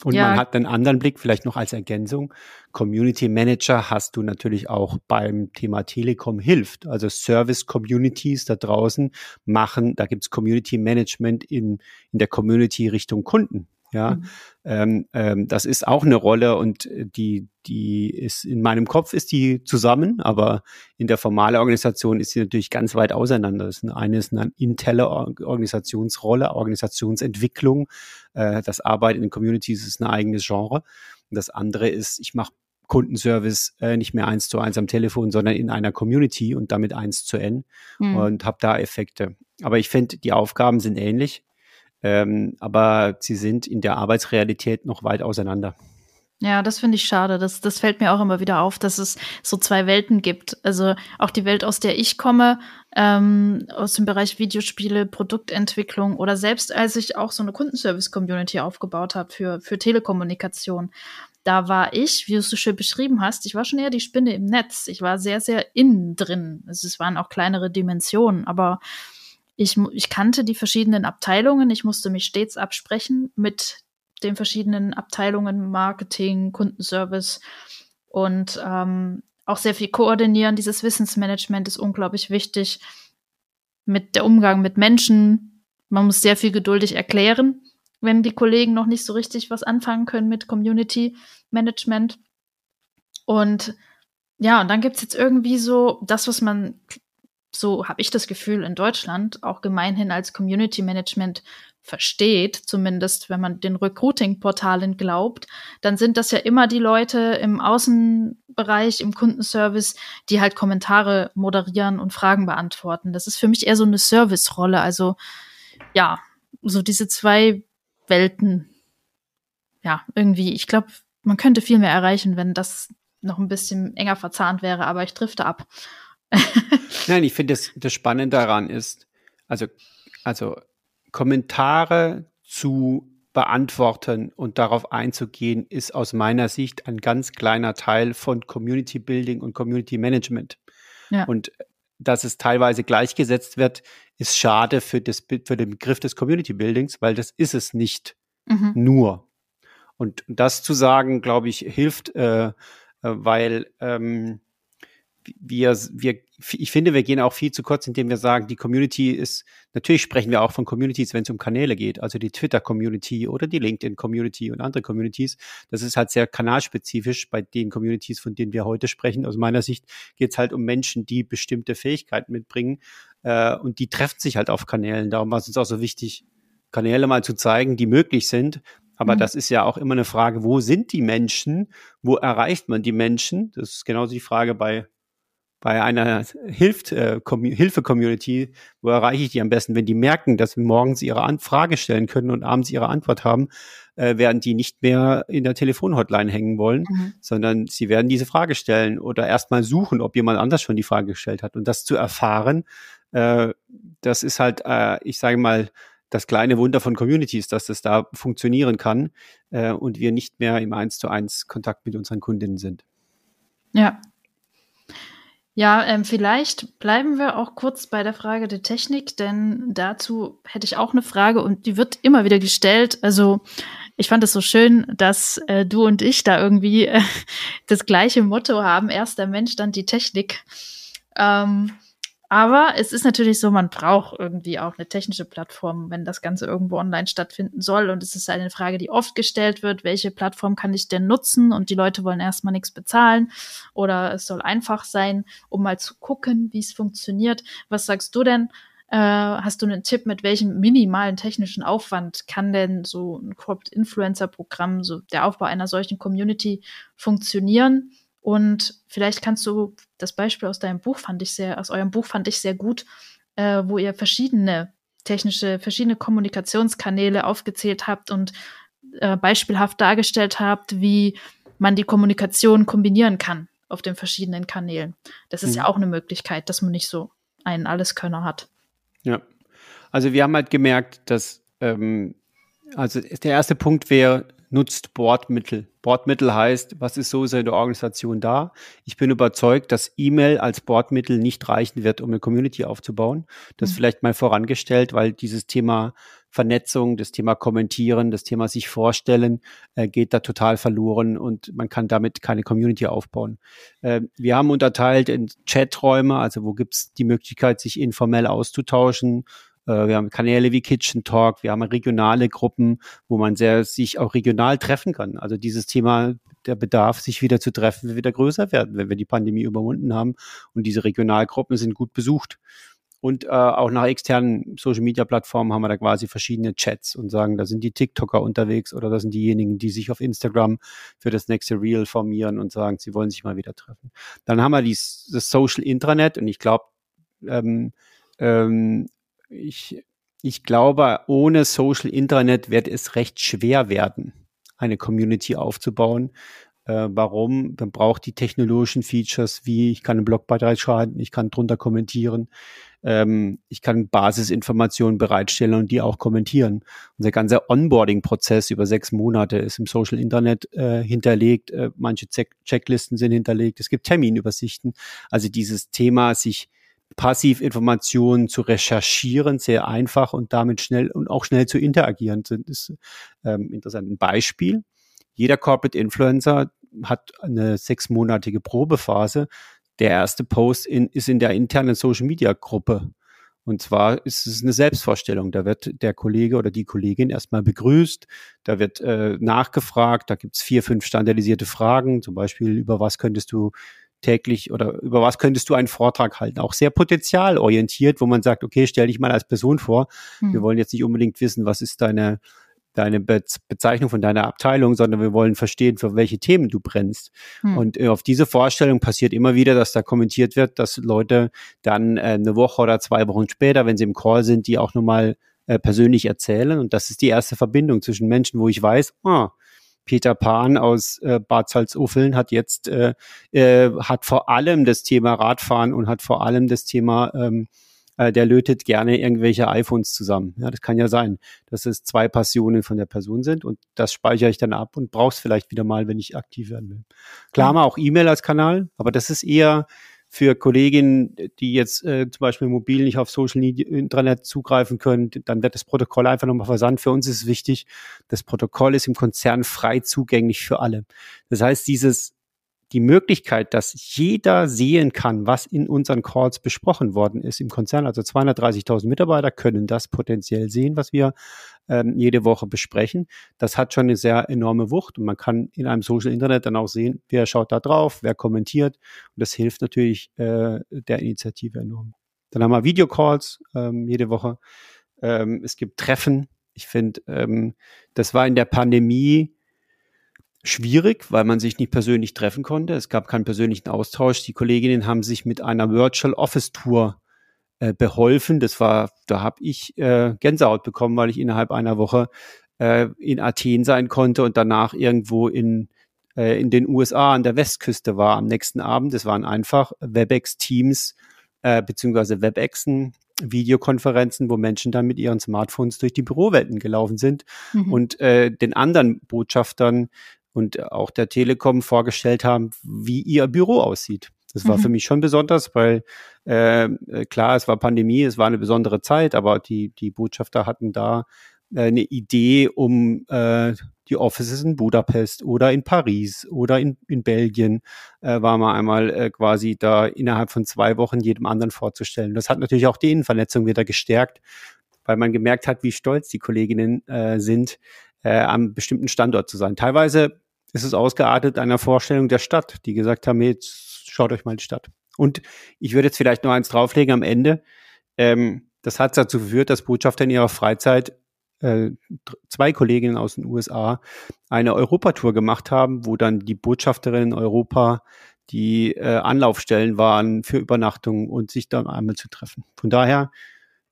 S1: Und ja. man hat einen anderen Blick, vielleicht noch als Ergänzung. Community Manager hast du natürlich auch beim Thema Telekom hilft. Also Service Communities da draußen machen, da gibt's Community Management in, in der Community Richtung Kunden. Ja, mhm. ähm, ähm, das ist auch eine Rolle und die, die ist in meinem Kopf ist die zusammen, aber in der formalen Organisation ist sie natürlich ganz weit auseinander. Das eine ist eine interne Organisationsrolle, Organisationsentwicklung. Äh, das Arbeiten in Communities ist ein eigenes Genre. Und das andere ist, ich mache Kundenservice äh, nicht mehr eins zu eins am Telefon, sondern in einer Community und damit eins zu n mhm. und habe da Effekte. Aber ich finde, die Aufgaben sind ähnlich, ähm, aber sie sind in der Arbeitsrealität noch weit auseinander.
S2: Ja, das finde ich schade. Das, das fällt mir auch immer wieder auf, dass es so zwei Welten gibt. Also auch die Welt, aus der ich komme, ähm, aus dem Bereich Videospiele, Produktentwicklung oder selbst als ich auch so eine Kundenservice-Community aufgebaut habe für, für Telekommunikation da war ich, wie du es so schön beschrieben hast, ich war schon eher die Spinne im Netz. Ich war sehr, sehr innen drin. Also es waren auch kleinere Dimensionen, aber ich, ich kannte die verschiedenen Abteilungen. Ich musste mich stets absprechen mit den verschiedenen Abteilungen, Marketing, Kundenservice und ähm, auch sehr viel koordinieren. Dieses Wissensmanagement ist unglaublich wichtig. Mit der Umgang mit Menschen. Man muss sehr viel geduldig erklären wenn die Kollegen noch nicht so richtig was anfangen können mit Community Management. Und ja, und dann gibt es jetzt irgendwie so das, was man, so habe ich das Gefühl, in Deutschland auch gemeinhin als Community Management versteht, zumindest wenn man den Recruiting-Portalen glaubt, dann sind das ja immer die Leute im Außenbereich, im Kundenservice, die halt Kommentare moderieren und Fragen beantworten. Das ist für mich eher so eine Service-Rolle. Also ja, so diese zwei Welten, ja, irgendwie, ich glaube, man könnte viel mehr erreichen, wenn das noch ein bisschen enger verzahnt wäre, aber ich drifte ab.
S1: Nein, ich finde, das, das Spannende daran ist, also, also Kommentare zu beantworten und darauf einzugehen, ist aus meiner Sicht ein ganz kleiner Teil von Community Building und Community Management. Ja. Und dass es teilweise gleichgesetzt wird, ist schade für, das, für den Begriff des Community Buildings, weil das ist es nicht mhm. nur. Und das zu sagen, glaube ich, hilft, äh, äh, weil ähm, wir, wir, ich finde, wir gehen auch viel zu kurz, indem wir sagen, die Community ist, natürlich sprechen wir auch von Communities, wenn es um Kanäle geht, also die Twitter-Community oder die LinkedIn-Community und andere Communities. Das ist halt sehr kanalspezifisch bei den Communities, von denen wir heute sprechen. Aus meiner Sicht geht es halt um Menschen, die bestimmte Fähigkeiten mitbringen äh, und die treffen sich halt auf Kanälen. Darum war es uns auch so wichtig, Kanäle mal zu zeigen, die möglich sind, aber mhm. das ist ja auch immer eine Frage, wo sind die Menschen? Wo erreicht man die Menschen? Das ist genauso die Frage bei bei einer Hilf äh, Hilfe-Community, wo erreiche ich die am besten? Wenn die merken, dass morgens ihre Anfrage stellen können und abends ihre Antwort haben, äh, werden die nicht mehr in der Telefonhotline hängen wollen, mhm. sondern sie werden diese Frage stellen oder erstmal suchen, ob jemand anders schon die Frage gestellt hat. Und das zu erfahren, äh, das ist halt, äh, ich sage mal, das kleine Wunder von Communities, dass das da funktionieren kann äh, und wir nicht mehr im Eins zu eins Kontakt mit unseren Kundinnen sind.
S2: Ja, ja, ähm, vielleicht bleiben wir auch kurz bei der Frage der Technik, denn dazu hätte ich auch eine Frage und die wird immer wieder gestellt. Also ich fand es so schön, dass äh, du und ich da irgendwie äh, das gleiche Motto haben. Erst der Mensch, dann die Technik. Ähm, aber es ist natürlich so, man braucht irgendwie auch eine technische Plattform, wenn das Ganze irgendwo online stattfinden soll. Und es ist eine Frage, die oft gestellt wird, welche Plattform kann ich denn nutzen? Und die Leute wollen erstmal nichts bezahlen oder es soll einfach sein, um mal zu gucken, wie es funktioniert. Was sagst du denn? Äh, hast du einen Tipp, mit welchem minimalen technischen Aufwand kann denn so ein Corporate Influencer Programm, so der Aufbau einer solchen Community funktionieren? Und vielleicht kannst du das Beispiel aus deinem Buch fand ich sehr, aus eurem Buch fand ich sehr gut, äh, wo ihr verschiedene technische, verschiedene Kommunikationskanäle aufgezählt habt und äh, beispielhaft dargestellt habt, wie man die Kommunikation kombinieren kann auf den verschiedenen Kanälen. Das ist mhm. ja auch eine Möglichkeit, dass man nicht so einen Alleskönner hat.
S1: Ja, also wir haben halt gemerkt, dass ähm, also der erste Punkt wäre, nutzt Bordmittel. Bordmittel heißt, was ist so in der Organisation da? Ich bin überzeugt, dass E-Mail als Bordmittel nicht reichen wird, um eine Community aufzubauen. Das mhm. vielleicht mal vorangestellt, weil dieses Thema Vernetzung, das Thema Kommentieren, das Thema sich vorstellen, äh, geht da total verloren und man kann damit keine Community aufbauen. Äh, wir haben unterteilt in Chaträume, also wo gibt's die Möglichkeit, sich informell auszutauschen, wir haben Kanäle wie Kitchen Talk, wir haben regionale Gruppen, wo man sehr sich auch regional treffen kann. Also dieses Thema der Bedarf, sich wieder zu treffen, wird wieder größer werden, wenn wir die Pandemie überwunden haben. Und diese Regionalgruppen sind gut besucht. Und äh, auch nach externen Social-Media-Plattformen haben wir da quasi verschiedene Chats und sagen, da sind die TikToker unterwegs oder da sind diejenigen, die sich auf Instagram für das nächste Reel formieren und sagen, sie wollen sich mal wieder treffen. Dann haben wir dies, das Social Intranet und ich glaube, ähm, ähm, ich, ich glaube, ohne Social Intranet wird es recht schwer werden, eine Community aufzubauen, äh, warum? Man braucht die technologischen Features, wie ich kann einen Blogbeitrag schreiben, ich kann drunter kommentieren, ähm, ich kann Basisinformationen bereitstellen und die auch kommentieren. Unser ganzer Onboarding-Prozess über sechs Monate ist im Social Internet äh, hinterlegt. Äh, manche Check Checklisten sind hinterlegt. Es gibt Terminübersichten. Also dieses Thema, sich passiv Informationen zu recherchieren, sehr einfach und damit schnell und auch schnell zu interagieren, sind ist ähm, interessant. Ein Beispiel jeder Corporate Influencer hat eine sechsmonatige Probephase. Der erste Post in, ist in der internen Social Media Gruppe. Und zwar ist es eine Selbstvorstellung. Da wird der Kollege oder die Kollegin erstmal begrüßt, da wird äh, nachgefragt, da gibt's vier, fünf standardisierte Fragen, zum Beispiel über was könntest du täglich oder über was könntest du einen Vortrag halten? Auch sehr potenzialorientiert, wo man sagt, okay, stell dich mal als Person vor. Hm. Wir wollen jetzt nicht unbedingt wissen, was ist deine deine Be Bezeichnung von deiner Abteilung, sondern wir wollen verstehen, für welche Themen du brennst. Hm. Und äh, auf diese Vorstellung passiert immer wieder, dass da kommentiert wird, dass Leute dann äh, eine Woche oder zwei Wochen später, wenn sie im Call sind, die auch nochmal äh, persönlich erzählen. Und das ist die erste Verbindung zwischen Menschen, wo ich weiß, ah, Peter Pan aus äh, Bad Salzuffeln hat jetzt äh, äh, hat vor allem das Thema Radfahren und hat vor allem das Thema ähm, äh, der lötet gerne irgendwelche iPhones zusammen. Ja, das kann ja sein, dass es zwei Passionen von der Person sind und das speichere ich dann ab und brauch's vielleicht wieder mal, wenn ich aktiv werden will. Klar, mal auch E-Mail als Kanal, aber das ist eher für Kolleginnen, die jetzt äh, zum Beispiel mobil nicht auf Social Media, Internet zugreifen können, dann wird das Protokoll einfach nochmal versandt. Für uns ist es wichtig, das Protokoll ist im Konzern frei zugänglich für alle. Das heißt, dieses die Möglichkeit, dass jeder sehen kann, was in unseren Calls besprochen worden ist im Konzern. Also 230.000 Mitarbeiter können das potenziell sehen, was wir ähm, jede Woche besprechen. Das hat schon eine sehr enorme Wucht und man kann in einem Social Internet dann auch sehen, wer schaut da drauf, wer kommentiert und das hilft natürlich äh, der Initiative enorm. Dann haben wir Videocalls ähm, jede Woche. Ähm, es gibt Treffen. Ich finde, ähm, das war in der Pandemie schwierig, weil man sich nicht persönlich treffen konnte. Es gab keinen persönlichen Austausch. Die Kolleginnen haben sich mit einer Virtual Office Tour äh, beholfen. Das war, da habe ich äh, Gänsehaut bekommen, weil ich innerhalb einer Woche äh, in Athen sein konnte und danach irgendwo in äh, in den USA an der Westküste war am nächsten Abend. Das waren einfach WebEx Teams äh, beziehungsweise WebExen Videokonferenzen, wo Menschen dann mit ihren Smartphones durch die Bürowelten gelaufen sind mhm. und äh, den anderen Botschaftern und auch der Telekom vorgestellt haben, wie ihr Büro aussieht. Das war mhm. für mich schon besonders, weil äh, klar, es war Pandemie, es war eine besondere Zeit, aber die, die Botschafter hatten da äh, eine Idee, um äh, die Offices in Budapest oder in Paris oder in, in Belgien äh, war man einmal äh, quasi da innerhalb von zwei Wochen jedem anderen vorzustellen. Das hat natürlich auch die Innenvernetzung wieder gestärkt, weil man gemerkt hat, wie stolz die Kolleginnen äh, sind, äh, am bestimmten Standort zu sein. Teilweise ist es ausgeartet einer Vorstellung der Stadt, die gesagt haben, jetzt schaut euch mal die Stadt. Und ich würde jetzt vielleicht noch eins drauflegen am Ende. Ähm, das hat dazu geführt, dass Botschafter in ihrer Freizeit äh, zwei Kolleginnen aus den USA eine Europatour gemacht haben, wo dann die Botschafterinnen in Europa die äh, Anlaufstellen waren für Übernachtungen und sich dann einmal zu treffen. Von daher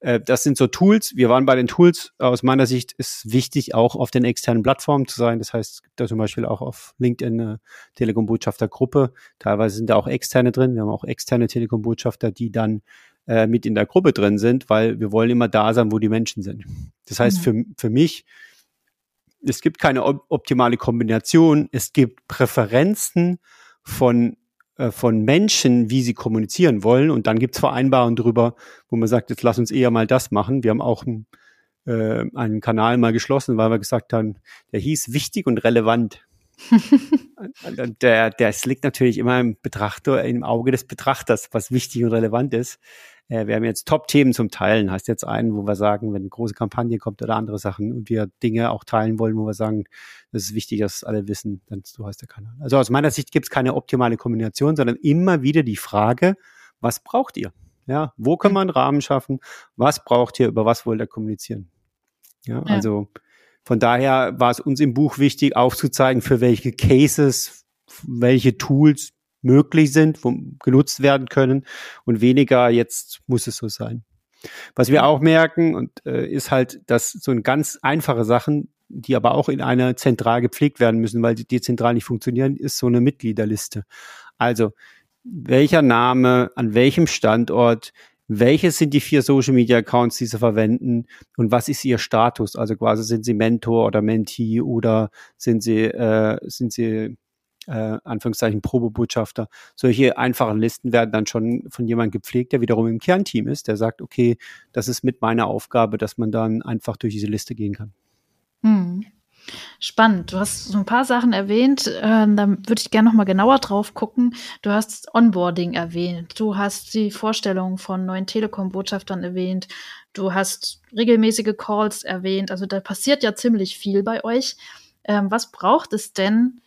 S1: äh, das sind so Tools. Wir waren bei den Tools. Aus meiner Sicht ist wichtig, auch auf den externen Plattformen zu sein. Das heißt, es gibt da zum Beispiel auch auf LinkedIn eine Telekom-Botschafter-Gruppe. Teilweise sind da auch externe drin. Wir haben auch externe Telekom-Botschafter, die dann äh, mit in der Gruppe drin sind, weil wir wollen immer da sein, wo die Menschen sind. Das heißt, mhm. für, für mich, es gibt keine optimale Kombination. Es gibt Präferenzen von von Menschen, wie sie kommunizieren wollen. Und dann gibt es Vereinbarungen drüber, wo man sagt, jetzt lass uns eher mal das machen. Wir haben auch einen, äh, einen Kanal mal geschlossen, weil wir gesagt haben, der hieß wichtig und relevant. der, der, es liegt natürlich immer im Betrachter, im Auge des Betrachters, was wichtig und relevant ist. Äh, wir haben jetzt Top-Themen zum Teilen, heißt jetzt einen, wo wir sagen, wenn eine große Kampagne kommt oder andere Sachen und wir Dinge auch teilen wollen, wo wir sagen, das ist wichtig, dass alle wissen, dann so heißt der Kanal. Also aus meiner Sicht gibt es keine optimale Kombination, sondern immer wieder die Frage, was braucht ihr? Ja, wo kann man einen Rahmen schaffen? Was braucht ihr? Über was wollt ihr kommunizieren? Ja, ja. also von daher war es uns im Buch wichtig, aufzuzeigen, für welche Cases, welche Tools möglich sind, wo genutzt werden können und weniger jetzt muss es so sein. Was wir auch merken und äh, ist halt, dass so ein ganz einfache Sachen, die aber auch in einer zentral gepflegt werden müssen, weil die dezentral nicht funktionieren, ist so eine Mitgliederliste. Also welcher Name, an welchem Standort, welches sind die vier Social Media Accounts, die sie verwenden und was ist ihr Status? Also quasi sind sie Mentor oder Mentee oder sind sie, äh, sind sie äh, Anführungszeichen Probebotschafter. Solche einfachen Listen werden dann schon von jemandem gepflegt, der wiederum im Kernteam ist, der sagt, okay, das ist mit meiner Aufgabe, dass man dann einfach durch diese Liste gehen kann.
S2: Hm. Spannend. Du hast so ein paar Sachen erwähnt. Äh, da würde ich gerne noch mal genauer drauf gucken. Du hast Onboarding erwähnt. Du hast die Vorstellung von neuen Telekom-Botschaftern erwähnt. Du hast regelmäßige Calls erwähnt. Also da passiert ja ziemlich viel bei euch. Ähm, was braucht es denn,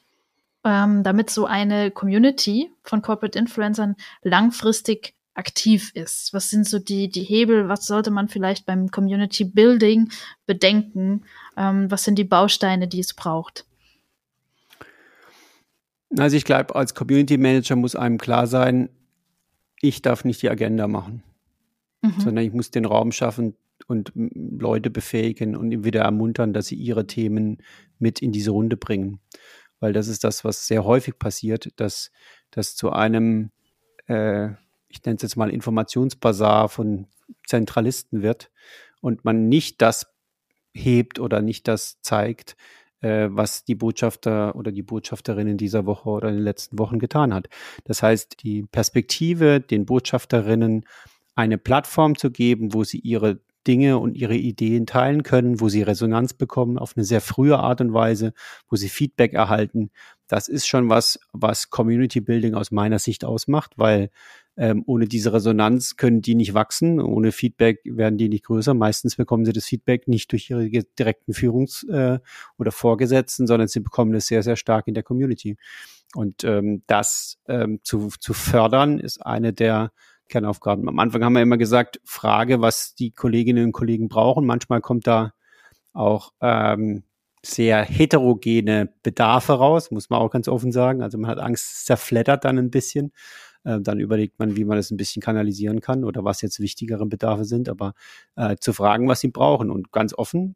S2: ähm, damit so eine Community von Corporate Influencern langfristig aktiv ist? Was sind so die, die Hebel? Was sollte man vielleicht beim Community Building bedenken? Ähm, was sind die Bausteine, die es braucht?
S1: Also ich glaube, als Community Manager muss einem klar sein, ich darf nicht die Agenda machen, mhm. sondern ich muss den Raum schaffen und Leute befähigen und wieder ermuntern, dass sie ihre Themen mit in diese Runde bringen. Weil das ist das, was sehr häufig passiert, dass das zu einem äh, ich nenne es jetzt mal Informationsbasar von Zentralisten wird und man nicht das hebt oder nicht das zeigt, äh, was die Botschafter oder die Botschafterin in dieser Woche oder in den letzten Wochen getan hat. Das heißt, die Perspektive, den Botschafterinnen eine Plattform zu geben, wo sie ihre Dinge und ihre Ideen teilen können, wo sie Resonanz bekommen auf eine sehr frühe Art und Weise, wo sie Feedback erhalten. Das ist schon was, was Community Building aus meiner Sicht ausmacht, weil ähm, ohne diese Resonanz können die nicht wachsen. Ohne Feedback werden die nicht größer. Meistens bekommen sie das Feedback nicht durch ihre direkten Führungs- äh, oder Vorgesetzten, sondern sie bekommen es sehr, sehr stark in der Community. Und ähm, das ähm, zu, zu fördern ist eine der Kernaufgaben. Am Anfang haben wir immer gesagt, Frage, was die Kolleginnen und Kollegen brauchen. Manchmal kommt da auch ähm, sehr heterogene Bedarfe raus, muss man auch ganz offen sagen. Also man hat Angst, es zerfleddert dann ein bisschen. Äh, dann überlegt man, wie man das ein bisschen kanalisieren kann oder was jetzt wichtigere Bedarfe sind. Aber äh, zu fragen, was sie brauchen und ganz offen.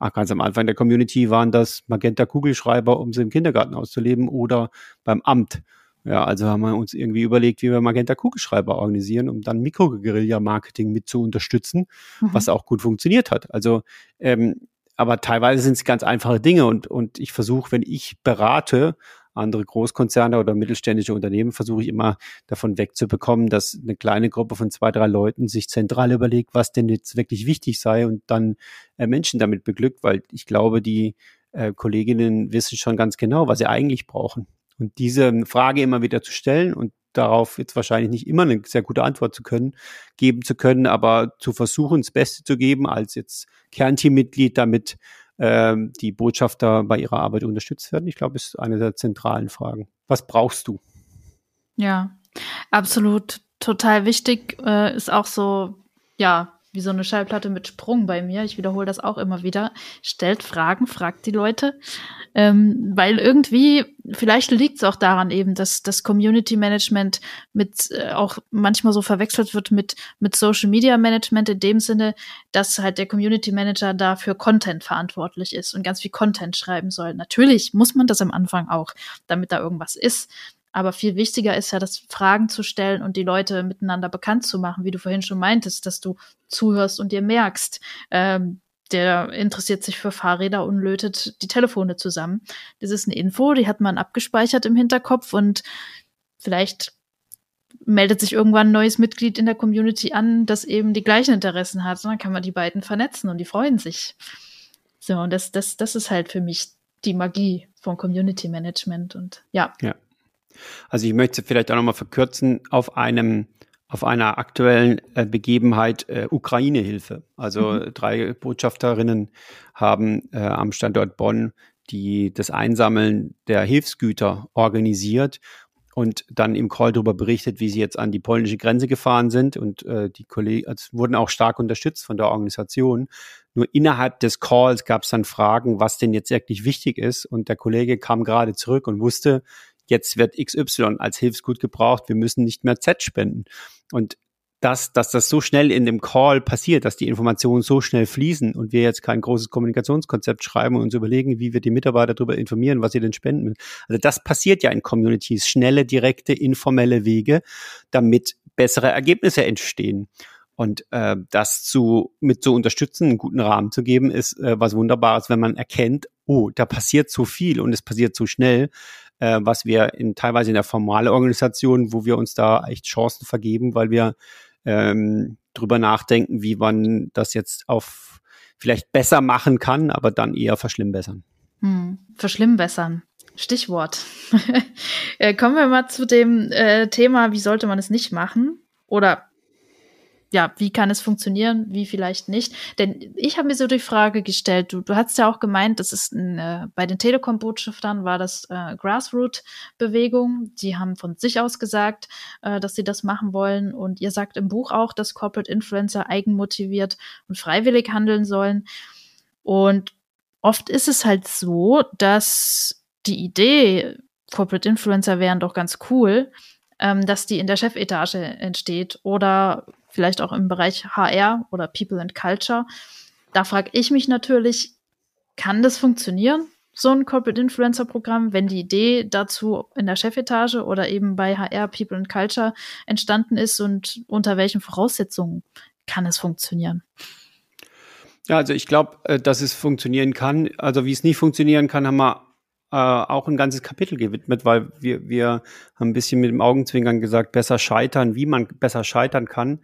S1: Ach, ganz am Anfang der Community waren das Magenta Kugelschreiber, um sie im Kindergarten auszuleben oder beim Amt. Ja, also haben wir uns irgendwie überlegt, wie wir Magenta Kugelschreiber organisieren, um dann Mikroguerilla-Marketing mit zu unterstützen, mhm. was auch gut funktioniert hat. Also, ähm, aber teilweise sind es ganz einfache Dinge und, und ich versuche, wenn ich berate, andere Großkonzerne oder mittelständische Unternehmen versuche ich immer davon wegzubekommen, dass eine kleine Gruppe von zwei, drei Leuten sich zentral überlegt, was denn jetzt wirklich wichtig sei und dann äh, Menschen damit beglückt, weil ich glaube, die äh, Kolleginnen wissen schon ganz genau, was sie eigentlich brauchen. Und diese Frage immer wieder zu stellen und darauf jetzt wahrscheinlich nicht immer eine sehr gute Antwort zu können, geben zu können, aber zu versuchen, das Beste zu geben als jetzt Kernteammitglied, damit ähm, die Botschafter bei ihrer Arbeit unterstützt werden. Ich glaube, ist eine der zentralen Fragen. Was brauchst du?
S2: Ja, absolut total wichtig äh, ist auch so, ja, wie so eine Schallplatte mit Sprung bei mir. Ich wiederhole das auch immer wieder. Stellt Fragen, fragt die Leute. Ähm, weil irgendwie, vielleicht liegt es auch daran eben, dass das Community Management mit äh, auch manchmal so verwechselt wird mit, mit Social Media Management in dem Sinne, dass halt der Community Manager dafür Content verantwortlich ist und ganz viel Content schreiben soll. Natürlich muss man das am Anfang auch, damit da irgendwas ist. Aber viel wichtiger ist ja, das Fragen zu stellen und die Leute miteinander bekannt zu machen, wie du vorhin schon meintest, dass du zuhörst und dir merkst, ähm, der interessiert sich für Fahrräder und lötet die Telefone zusammen. Das ist eine Info, die hat man abgespeichert im Hinterkopf und vielleicht meldet sich irgendwann ein neues Mitglied in der Community an, das eben die gleichen Interessen hat. Und dann kann man die beiden vernetzen und die freuen sich. So, und das, das, das ist halt für mich die Magie von Community Management und ja.
S1: Ja. Also ich möchte vielleicht auch nochmal verkürzen auf einem auf einer aktuellen äh, Begebenheit äh, Ukraine-Hilfe. Also mhm. drei Botschafterinnen haben äh, am Standort Bonn die das Einsammeln der Hilfsgüter organisiert und dann im Call darüber berichtet, wie sie jetzt an die polnische Grenze gefahren sind und äh, die Kollegen also wurden auch stark unterstützt von der Organisation. Nur innerhalb des Calls gab es dann Fragen, was denn jetzt wirklich wichtig ist und der Kollege kam gerade zurück und wusste, jetzt wird XY als Hilfsgut gebraucht, wir müssen nicht mehr Z spenden. Und dass, dass das so schnell in dem Call passiert, dass die Informationen so schnell fließen und wir jetzt kein großes Kommunikationskonzept schreiben und uns überlegen, wie wir die Mitarbeiter darüber informieren, was sie denn spenden müssen. Also das passiert ja in Communities, schnelle, direkte, informelle Wege, damit bessere Ergebnisse entstehen. Und äh, das zu mit zu unterstützen, einen guten Rahmen zu geben, ist äh, was Wunderbares, wenn man erkennt, oh, da passiert so viel und es passiert so schnell, äh, was wir in teilweise in der formalen Organisation, wo wir uns da echt Chancen vergeben, weil wir ähm, drüber nachdenken, wie man das jetzt auf vielleicht besser machen kann, aber dann eher verschlimmbessern.
S2: Hm, verschlimmbessern. Stichwort. Äh, kommen wir mal zu dem äh, Thema, wie sollte man es nicht machen? Oder ja, wie kann es funktionieren, wie vielleicht nicht? Denn ich habe mir so die Frage gestellt, du, du hast ja auch gemeint, das ist ein, äh, bei den Telekom-Botschaftern war das äh, Grassroot-Bewegung. Die haben von sich aus gesagt, äh, dass sie das machen wollen. Und ihr sagt im Buch auch, dass Corporate Influencer eigenmotiviert und freiwillig handeln sollen. Und oft ist es halt so, dass die Idee, Corporate Influencer wären doch ganz cool, ähm, dass die in der Chefetage entsteht oder vielleicht auch im Bereich HR oder People and Culture. Da frage ich mich natürlich, kann das funktionieren, so ein Corporate Influencer Programm, wenn die Idee dazu in der Chefetage oder eben bei HR, People and Culture entstanden ist und unter welchen Voraussetzungen kann es funktionieren?
S1: Ja, also ich glaube, äh, dass es funktionieren kann. Also wie es nicht funktionieren kann, haben wir äh, auch ein ganzes Kapitel gewidmet, weil wir, wir haben ein bisschen mit dem Augenzwinkern gesagt, besser scheitern, wie man besser scheitern kann.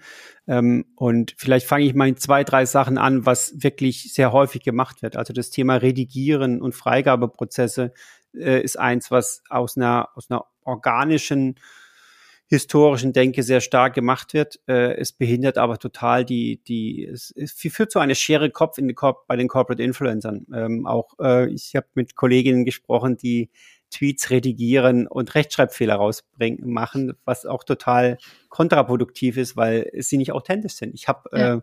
S1: Ähm, und vielleicht fange ich mal in zwei, drei Sachen an, was wirklich sehr häufig gemacht wird. Also das Thema Redigieren und Freigabeprozesse äh, ist eins, was aus einer, aus einer organischen historischen Denke sehr stark gemacht wird. Äh, es behindert aber total die, die, es, es führt zu einer Schere Kopf in die Corp bei den Corporate Influencern. Ähm, auch äh, ich habe mit Kolleginnen gesprochen, die Tweets redigieren und Rechtschreibfehler rausbringen, machen, was auch total kontraproduktiv ist, weil sie nicht authentisch sind. Ich habe ja. äh,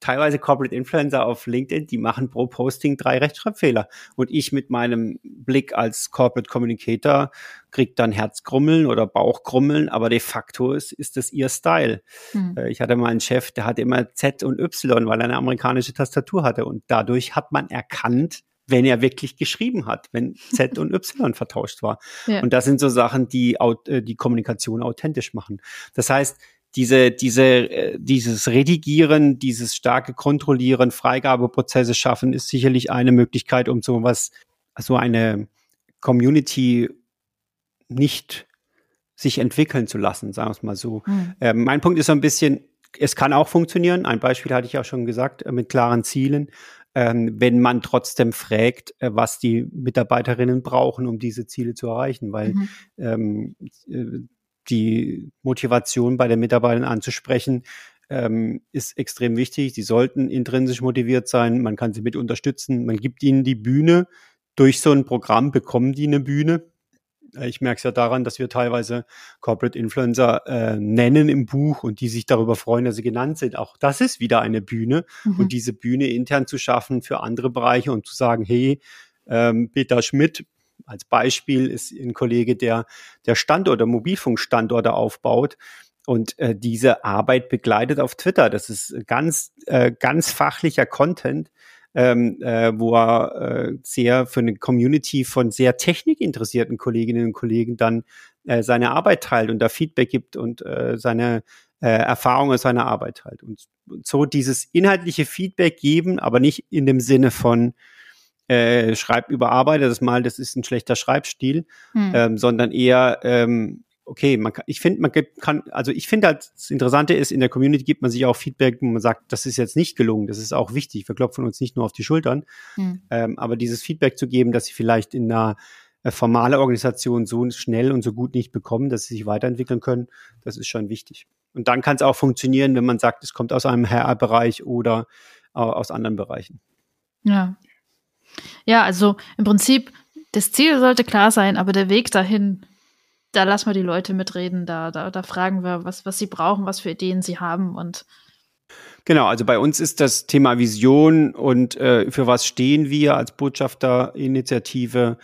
S1: teilweise Corporate Influencer auf LinkedIn, die machen pro Posting drei Rechtschreibfehler. Und ich mit meinem Blick als Corporate Communicator krieg dann Herzgrummeln oder Bauchgrummeln, aber de facto ist, ist das ihr Style. Mhm. Ich hatte mal einen Chef, der hatte immer Z und Y, weil er eine amerikanische Tastatur hatte. Und dadurch hat man erkannt, wenn er wirklich geschrieben hat, wenn Z und Y vertauscht war. Ja. Und das sind so Sachen, die äh, die Kommunikation authentisch machen. Das heißt, diese, diese, äh, dieses Redigieren, dieses starke Kontrollieren, Freigabeprozesse schaffen, ist sicherlich eine Möglichkeit, um so was, so eine Community nicht sich entwickeln zu lassen, sagen wir es mal so. Mhm. Äh, mein Punkt ist so ein bisschen, es kann auch funktionieren. Ein Beispiel hatte ich auch schon gesagt, äh, mit klaren Zielen. Ähm, wenn man trotzdem fragt, äh, was die Mitarbeiterinnen brauchen, um diese Ziele zu erreichen, weil mhm. ähm, äh, die Motivation bei den Mitarbeitern anzusprechen, ähm, ist extrem wichtig. Sie sollten intrinsisch motiviert sein. Man kann sie mit unterstützen. Man gibt ihnen die Bühne. Durch so ein Programm bekommen die eine Bühne. Ich merke es ja daran, dass wir teilweise Corporate Influencer äh, nennen im Buch und die sich darüber freuen, dass sie genannt sind. Auch das ist wieder eine Bühne. Mhm. Und diese Bühne intern zu schaffen für andere Bereiche und zu sagen, hey, ähm, Peter Schmidt als Beispiel ist ein Kollege, der der Standorte, Mobilfunkstandorte aufbaut und äh, diese Arbeit begleitet auf Twitter. Das ist ganz, äh, ganz fachlicher Content, ähm, äh, wo er äh, sehr für eine Community von sehr technikinteressierten Kolleginnen und Kollegen dann äh, seine Arbeit teilt und da Feedback gibt und äh, seine äh, Erfahrungen aus seiner Arbeit teilt. Und so dieses inhaltliche Feedback geben, aber nicht in dem Sinne von äh, schreib überarbeite das mal, das ist ein schlechter Schreibstil, hm. ähm, sondern eher ähm, okay, man kann, ich finde, man kann, also ich finde halt, das Interessante ist, in der Community gibt man sich auch Feedback, wo man sagt, das ist jetzt nicht gelungen, das ist auch wichtig, wir klopfen uns nicht nur auf die Schultern, mhm. ähm, aber dieses Feedback zu geben, dass sie vielleicht in einer äh, formale Organisation so schnell und so gut nicht bekommen, dass sie sich weiterentwickeln können, das ist schon wichtig. Und dann kann es auch funktionieren, wenn man sagt, es kommt aus einem HR-Bereich oder äh, aus anderen Bereichen.
S2: Ja. Ja, also im Prinzip, das Ziel sollte klar sein, aber der Weg dahin, da lassen wir die Leute mitreden, da, da, da fragen wir, was, was sie brauchen, was für Ideen sie haben und
S1: Genau, also bei uns ist das Thema Vision und äh, für was stehen wir als Botschafterinitiative.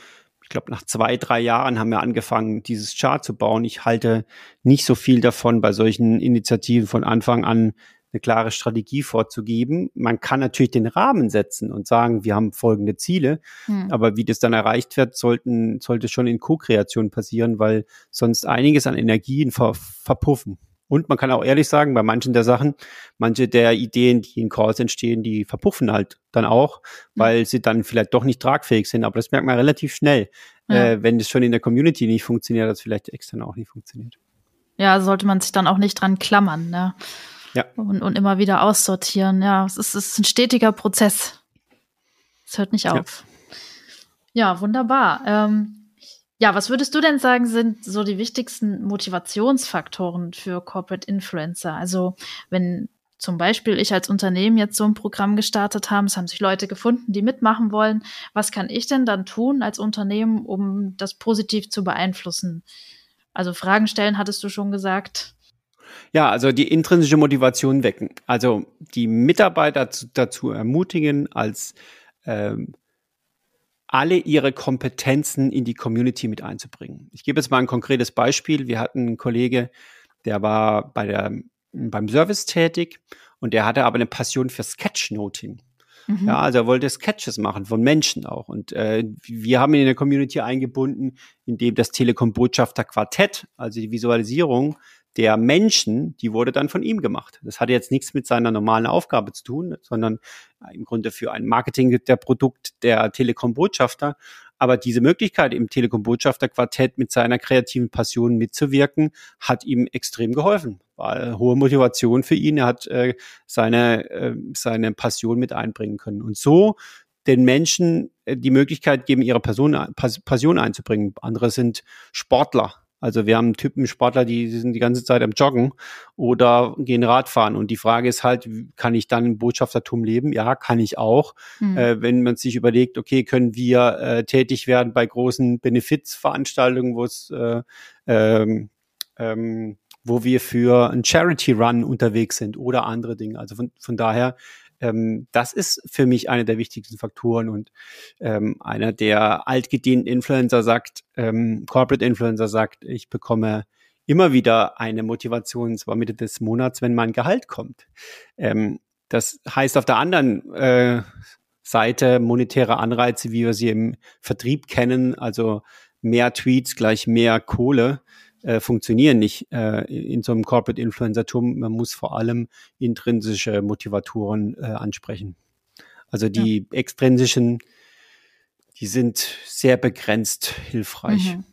S1: Ich glaube, nach zwei, drei Jahren haben wir angefangen, dieses Chart zu bauen. Ich halte nicht so viel davon, bei solchen Initiativen von Anfang an eine klare Strategie vorzugeben. Man kann natürlich den Rahmen setzen und sagen, wir haben folgende Ziele, hm. aber wie das dann erreicht wird, sollten, sollte schon in Co-Kreation passieren, weil sonst einiges an Energien ver verpuffen. Und man kann auch ehrlich sagen, bei manchen der Sachen, manche der Ideen, die in Calls entstehen, die verpuffen halt dann auch, weil sie dann vielleicht doch nicht tragfähig sind. Aber das merkt man relativ schnell, ja. äh, wenn es schon in der Community nicht funktioniert, dass vielleicht extern auch nicht funktioniert.
S2: Ja, sollte man sich dann auch nicht dran klammern, ne?
S1: Ja.
S2: Und, und immer wieder aussortieren. Ja, es ist, es ist ein stetiger Prozess. Es hört nicht auf. Ja, ja wunderbar. Ähm, ja, was würdest du denn sagen, sind so die wichtigsten Motivationsfaktoren für Corporate Influencer? Also wenn zum Beispiel ich als Unternehmen jetzt so ein Programm gestartet habe, es haben sich Leute gefunden, die mitmachen wollen. Was kann ich denn dann tun als Unternehmen, um das positiv zu beeinflussen? Also Fragen stellen, hattest du schon gesagt.
S1: Ja, also die intrinsische Motivation wecken. Also die Mitarbeiter dazu ermutigen, als ähm, alle ihre Kompetenzen in die Community mit einzubringen. Ich gebe jetzt mal ein konkretes Beispiel. Wir hatten einen Kollege, der war bei der, beim Service tätig und der hatte aber eine Passion für Sketchnoting. Mhm. Ja, also er wollte Sketches machen von Menschen auch. Und äh, wir haben ihn in der Community eingebunden, indem das Telekom-Botschafter Quartett, also die Visualisierung, der Menschen, die wurde dann von ihm gemacht. Das hatte jetzt nichts mit seiner normalen Aufgabe zu tun, sondern im Grunde für ein Marketing der Produkt der Telekom-Botschafter. Aber diese Möglichkeit, im Telekom-Botschafter-Quartett mit seiner kreativen Passion mitzuwirken, hat ihm extrem geholfen. War hohe Motivation für ihn. Er hat äh, seine, äh, seine Passion mit einbringen können. Und so den Menschen äh, die Möglichkeit geben, ihre Person, Passion einzubringen. Andere sind Sportler also wir haben Typen Sportler, die sind die ganze Zeit am Joggen oder gehen Radfahren. Und die Frage ist halt, kann ich dann im Botschaftertum leben? Ja, kann ich auch. Mhm. Äh, wenn man sich überlegt, okay, können wir äh, tätig werden bei großen Benefizveranstaltungen, wo es äh, ähm, ähm, wo wir für ein Charity Run unterwegs sind oder andere Dinge. Also von, von daher ähm, das ist für mich einer der wichtigsten Faktoren und ähm, einer der altgedienten Influencer sagt, ähm, Corporate Influencer sagt, ich bekomme immer wieder eine Motivation, zwar Mitte des Monats, wenn mein Gehalt kommt. Ähm, das heißt auf der anderen äh, Seite monetäre Anreize, wie wir sie im Vertrieb kennen, also mehr Tweets gleich mehr Kohle äh, funktionieren nicht äh, in so einem Corporate Influencertum. Man muss vor allem intrinsische Motivatoren äh, ansprechen. Also die ja. extrinsischen, die sind sehr begrenzt hilfreich. Mhm.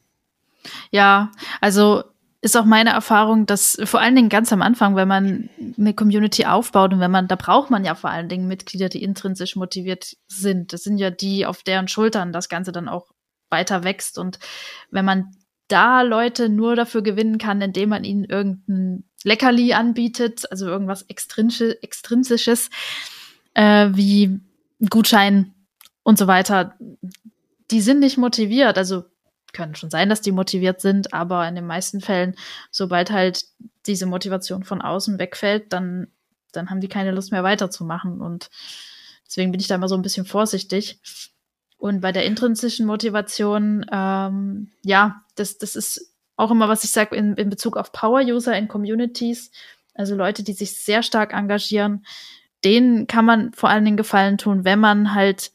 S2: Ja, also ist auch meine Erfahrung, dass vor allen Dingen ganz am Anfang, wenn man eine Community aufbaut und wenn man, da braucht man ja vor allen Dingen Mitglieder, die intrinsisch motiviert sind. Das sind ja die, auf deren Schultern das Ganze dann auch weiter wächst. Und wenn man da Leute nur dafür gewinnen kann, indem man ihnen irgendein Leckerli anbietet, also irgendwas Extrinsisches, äh, wie Gutschein und so weiter. Die sind nicht motiviert, also können schon sein, dass die motiviert sind, aber in den meisten Fällen, sobald halt diese Motivation von außen wegfällt, dann, dann haben die keine Lust mehr weiterzumachen. Und deswegen bin ich da immer so ein bisschen vorsichtig. Und bei der intrinsischen Motivation, ähm, ja, das, das ist auch immer, was ich sage in, in Bezug auf Power-User in Communities, also Leute, die sich sehr stark engagieren, denen kann man vor allen Dingen Gefallen tun, wenn man halt,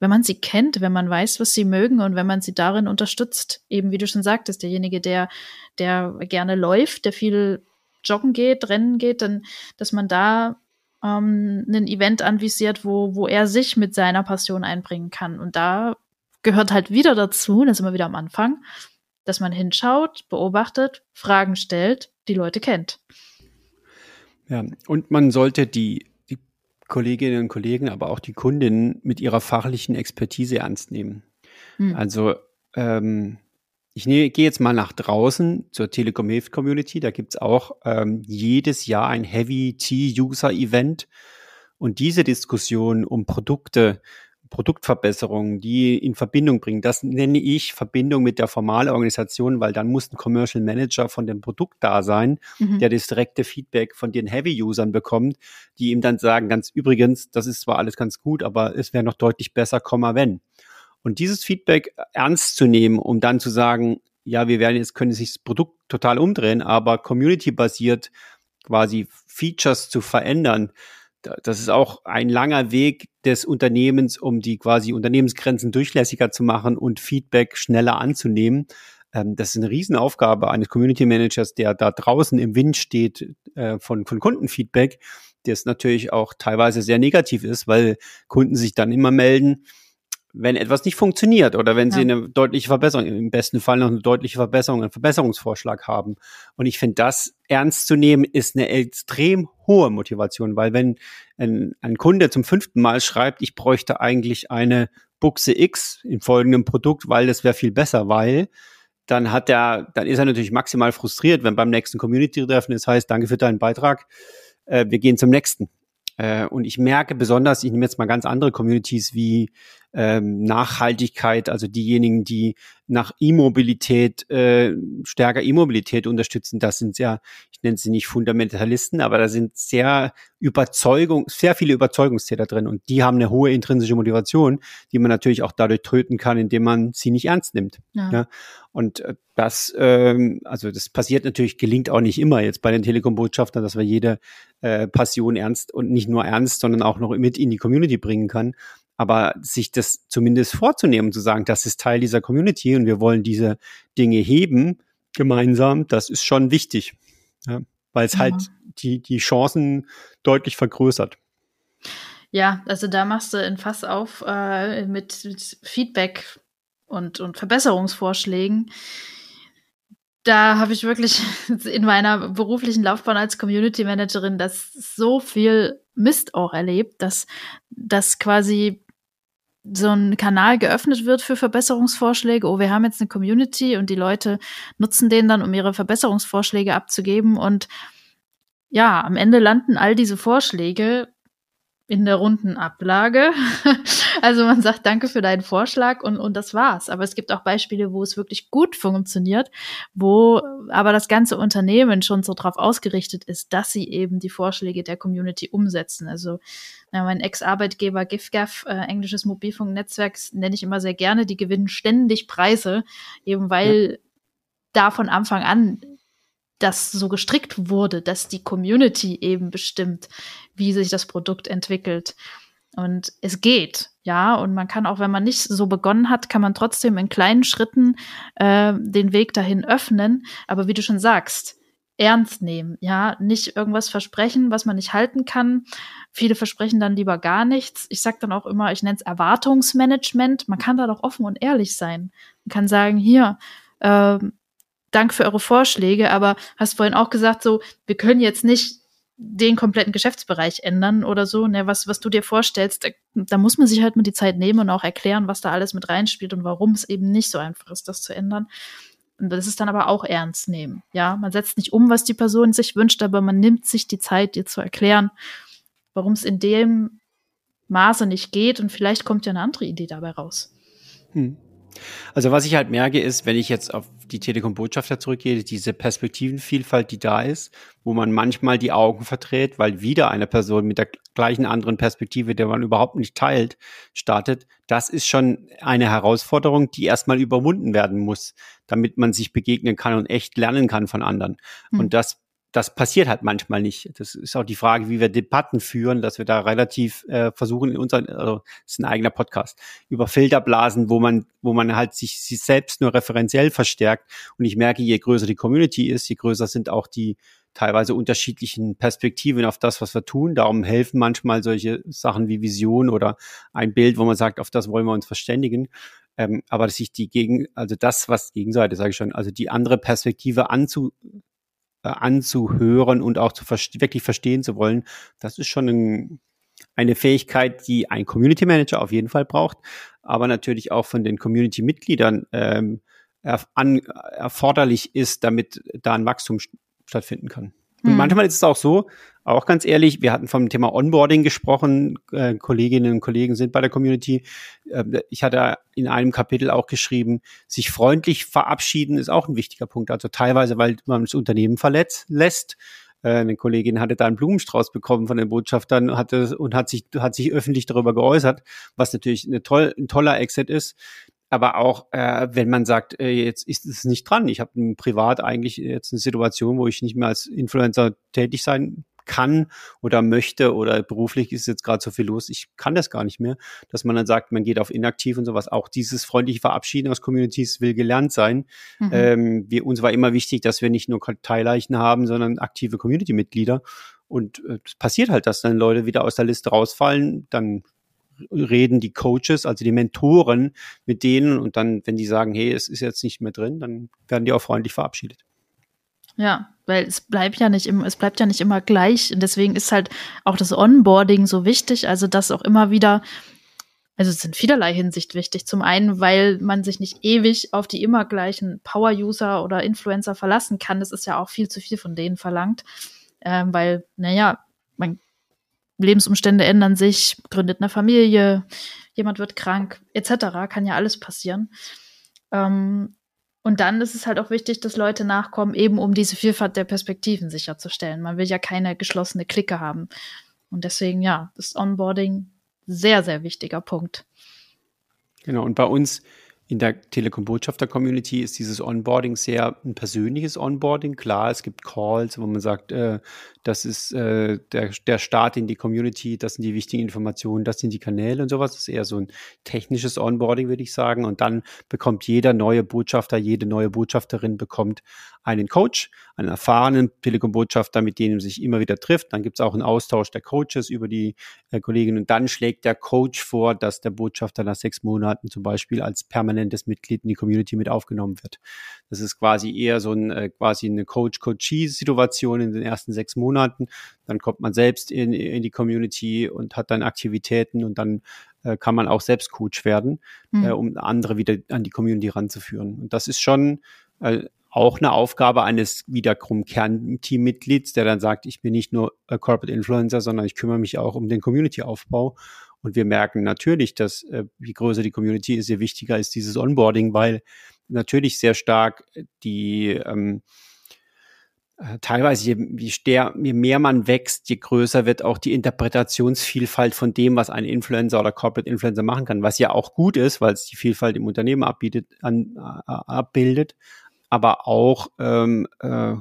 S2: wenn man sie kennt, wenn man weiß, was sie mögen und wenn man sie darin unterstützt. Eben wie du schon sagtest, derjenige, der, der gerne läuft, der viel joggen geht, rennen geht, dann, dass man da ähm, ein Event anvisiert, wo, wo er sich mit seiner Passion einbringen kann. Und da gehört halt wieder dazu, das ist immer wieder am Anfang, dass man hinschaut, beobachtet, Fragen stellt, die Leute kennt.
S1: Ja, und man sollte die, die Kolleginnen und Kollegen, aber auch die Kundinnen mit ihrer fachlichen Expertise ernst nehmen. Hm. Also ähm, ich gehe jetzt mal nach draußen zur Telekom Hilft Community. Da gibt's auch ähm, jedes Jahr ein Heavy T-User Event. Und diese Diskussion um Produkte, Produktverbesserungen, die in Verbindung bringen. Das nenne ich Verbindung mit der formalen Organisation, weil dann muss ein Commercial Manager von dem Produkt da sein, mhm. der das direkte Feedback von den Heavy-Usern bekommt, die ihm dann sagen, ganz übrigens, das ist zwar alles ganz gut, aber es wäre noch deutlich besser, Komma, wenn. Und dieses Feedback ernst zu nehmen, um dann zu sagen, ja, wir werden jetzt, können sich das Produkt total umdrehen, aber community-basiert quasi Features zu verändern, das ist auch ein langer Weg des Unternehmens, um die quasi Unternehmensgrenzen durchlässiger zu machen und Feedback schneller anzunehmen. Ähm, das ist eine Riesenaufgabe eines Community Managers, der da draußen im Wind steht äh, von, von Kundenfeedback, das natürlich auch teilweise sehr negativ ist, weil Kunden sich dann immer melden, wenn etwas nicht funktioniert oder wenn sie eine deutliche Verbesserung, im besten Fall noch eine deutliche Verbesserung, einen Verbesserungsvorschlag haben. Und ich finde, das ernst zu nehmen, ist eine extrem hohe Motivation, weil wenn ein, ein Kunde zum fünften Mal schreibt, ich bräuchte eigentlich eine Buchse X in folgendem Produkt, weil das wäre viel besser, weil dann hat er, dann ist er natürlich maximal frustriert, wenn beim nächsten Community-Treffen es heißt, danke für deinen Beitrag, äh, wir gehen zum nächsten. Äh, und ich merke besonders, ich nehme jetzt mal ganz andere Communities wie ähm, Nachhaltigkeit, also diejenigen, die nach E-Mobilität, äh, stärker E-Mobilität unterstützen, das sind ja, ich nenne sie nicht Fundamentalisten, aber da sind sehr Überzeugung, sehr viele Überzeugungstäter drin und die haben eine hohe intrinsische Motivation, die man natürlich auch dadurch töten kann, indem man sie nicht ernst nimmt. Ja. ja? Und äh, das, ähm, also das passiert natürlich, gelingt auch nicht immer jetzt bei den Telekom-Botschaftern, dass wir jede äh, Passion ernst und nicht nur ernst, sondern auch noch mit in die Community bringen kann. Aber sich das zumindest vorzunehmen, zu sagen, das ist Teil dieser Community und wir wollen diese Dinge heben gemeinsam, das ist schon wichtig, ja, weil es halt ja. halt die, die Chancen deutlich vergrößert.
S2: Ja, also da machst du ein Fass auf äh, mit, mit Feedback und, und Verbesserungsvorschlägen. Da habe ich wirklich in meiner beruflichen Laufbahn als Community Managerin das so viel Mist auch erlebt, dass das quasi so ein Kanal geöffnet wird für Verbesserungsvorschläge. Oh, wir haben jetzt eine Community und die Leute nutzen den dann, um ihre Verbesserungsvorschläge abzugeben. Und ja, am Ende landen all diese Vorschläge in der runden Ablage. also man sagt Danke für deinen Vorschlag und, und das war's. Aber es gibt auch Beispiele, wo es wirklich gut funktioniert, wo aber das ganze Unternehmen schon so drauf ausgerichtet ist, dass sie eben die Vorschläge der Community umsetzen. Also ja, mein Ex-Arbeitgeber GIFGAF, äh, englisches Mobilfunknetzwerk, nenne ich immer sehr gerne, die gewinnen ständig Preise, eben weil ja. da von Anfang an das so gestrickt wurde, dass die Community eben bestimmt, wie sich das Produkt entwickelt. Und es geht, ja, und man kann auch, wenn man nicht so begonnen hat, kann man trotzdem in kleinen Schritten äh, den Weg dahin öffnen. Aber wie du schon sagst, ernst nehmen, ja, nicht irgendwas versprechen, was man nicht halten kann. Viele versprechen dann lieber gar nichts. Ich sag dann auch immer, ich nenne es Erwartungsmanagement. Man kann da doch offen und ehrlich sein. Man kann sagen, hier, ähm, Dank für eure Vorschläge, aber hast vorhin auch gesagt, so, wir können jetzt nicht den kompletten Geschäftsbereich ändern oder so, ne, was, was du dir vorstellst, da, da, muss man sich halt mal die Zeit nehmen und auch erklären, was da alles mit reinspielt und warum es eben nicht so einfach ist, das zu ändern. Und das ist dann aber auch ernst nehmen. Ja, man setzt nicht um, was die Person sich wünscht, aber man nimmt sich die Zeit, dir zu erklären, warum es in dem Maße nicht geht und vielleicht kommt ja eine andere Idee dabei raus. Hm.
S1: Also was ich halt merke, ist, wenn ich jetzt auf die Telekom-Botschafter zurückgehe, diese Perspektivenvielfalt, die da ist, wo man manchmal die Augen verdreht, weil wieder eine Person mit der gleichen anderen Perspektive, der man überhaupt nicht teilt, startet, das ist schon eine Herausforderung, die erstmal überwunden werden muss, damit man sich begegnen kann und echt lernen kann von anderen. Mhm. Und das das passiert halt manchmal nicht. Das ist auch die Frage, wie wir Debatten führen, dass wir da relativ äh, versuchen, in unseren, also ist ein eigener Podcast, über Filterblasen, wo man, wo man halt sich, sich selbst nur referenziell verstärkt. Und ich merke, je größer die Community ist, je größer sind auch die teilweise unterschiedlichen Perspektiven auf das, was wir tun. Darum helfen manchmal solche Sachen wie Vision oder ein Bild, wo man sagt, auf das wollen wir uns verständigen. Ähm, aber sich die gegen, also das, was Gegenseite, sage ich schon, also die andere Perspektive anzu, äh, anzuhören und auch zu wirklich verstehen zu wollen, das ist schon ein, eine Fähigkeit, die ein Community Manager auf jeden Fall braucht, aber natürlich auch von den Community-Mitgliedern ähm, an, erforderlich ist, damit da ein Wachstum stattfinden kann. Und hm. manchmal ist es auch so, auch ganz ehrlich, wir hatten vom Thema Onboarding gesprochen, äh, Kolleginnen und Kollegen sind bei der Community. Äh, ich hatte in einem Kapitel auch geschrieben, sich freundlich verabschieden ist auch ein wichtiger Punkt. Also teilweise, weil man das Unternehmen verletzt lässt. Äh, eine Kollegin hatte da einen Blumenstrauß bekommen von den Botschaftern hatte, und hat sich, hat sich öffentlich darüber geäußert, was natürlich eine toll, ein toller Exit ist aber auch äh, wenn man sagt, äh, jetzt ist es nicht dran. Ich habe privat eigentlich jetzt eine Situation, wo ich nicht mehr als Influencer tätig sein kann oder möchte oder beruflich ist jetzt gerade so viel los, ich kann das gar nicht mehr, dass man dann sagt, man geht auf inaktiv und sowas. Auch dieses freundliche Verabschieden aus Communities will gelernt sein. Mhm. Ähm, wir, uns war immer wichtig, dass wir nicht nur Karteileichen haben, sondern aktive Community-Mitglieder. Und äh, es passiert halt, dass dann Leute wieder aus der Liste rausfallen, dann reden die Coaches, also die Mentoren mit denen und dann, wenn die sagen, hey, es ist jetzt nicht mehr drin, dann werden die auch freundlich verabschiedet.
S2: Ja, weil es bleibt ja nicht immer, es bleibt ja nicht immer gleich. Und deswegen ist halt auch das Onboarding so wichtig, also das auch immer wieder, also es sind vielerlei Hinsicht wichtig. Zum einen, weil man sich nicht ewig auf die immer gleichen Power-User oder Influencer verlassen kann. Das ist ja auch viel zu viel von denen verlangt. Ähm, weil, naja, man Lebensumstände ändern sich, gründet eine Familie, jemand wird krank, etc. Kann ja alles passieren. Ähm, und dann ist es halt auch wichtig, dass Leute nachkommen, eben um diese Vielfalt der Perspektiven sicherzustellen. Man will ja keine geschlossene Clique haben. Und deswegen, ja, ist Onboarding sehr, sehr wichtiger Punkt.
S1: Genau, und bei uns in der Telekom-Botschafter-Community ist dieses Onboarding sehr ein persönliches Onboarding. Klar, es gibt Calls, wo man sagt, äh, das ist äh, der, der Start in die Community, das sind die wichtigen Informationen, das sind die Kanäle und sowas. Das ist eher so ein technisches Onboarding, würde ich sagen. Und dann bekommt jeder neue Botschafter, jede neue Botschafterin bekommt einen Coach, einen erfahrenen Telekom-Botschafter, mit dem sich immer wieder trifft. Dann gibt es auch einen Austausch der Coaches über die äh, Kolleginnen. Und dann schlägt der Coach vor, dass der Botschafter nach sechs Monaten zum Beispiel als permanent permanentes Mitglied in die Community mit aufgenommen wird. Das ist quasi eher so ein, äh, quasi eine Coach-Coachee-Situation in den ersten sechs Monaten. Dann kommt man selbst in, in die Community und hat dann Aktivitäten und dann äh, kann man auch selbst Coach werden, mhm. äh, um andere wieder an die Community ranzuführen. Und das ist schon äh, auch eine Aufgabe eines wiederum Kernteam-Mitglieds, der dann sagt, ich bin nicht nur Corporate Influencer, sondern ich kümmere mich auch um den Community-Aufbau und wir merken natürlich, dass äh, je größer die Community ist, je wichtiger ist dieses Onboarding, weil natürlich sehr stark die ähm, äh, teilweise, je, je, der, je mehr man wächst, je größer wird auch die Interpretationsvielfalt von dem, was ein Influencer oder Corporate Influencer machen kann, was ja auch gut ist, weil es die Vielfalt im Unternehmen abbietet, an, äh, abbildet, aber auch ähm, äh,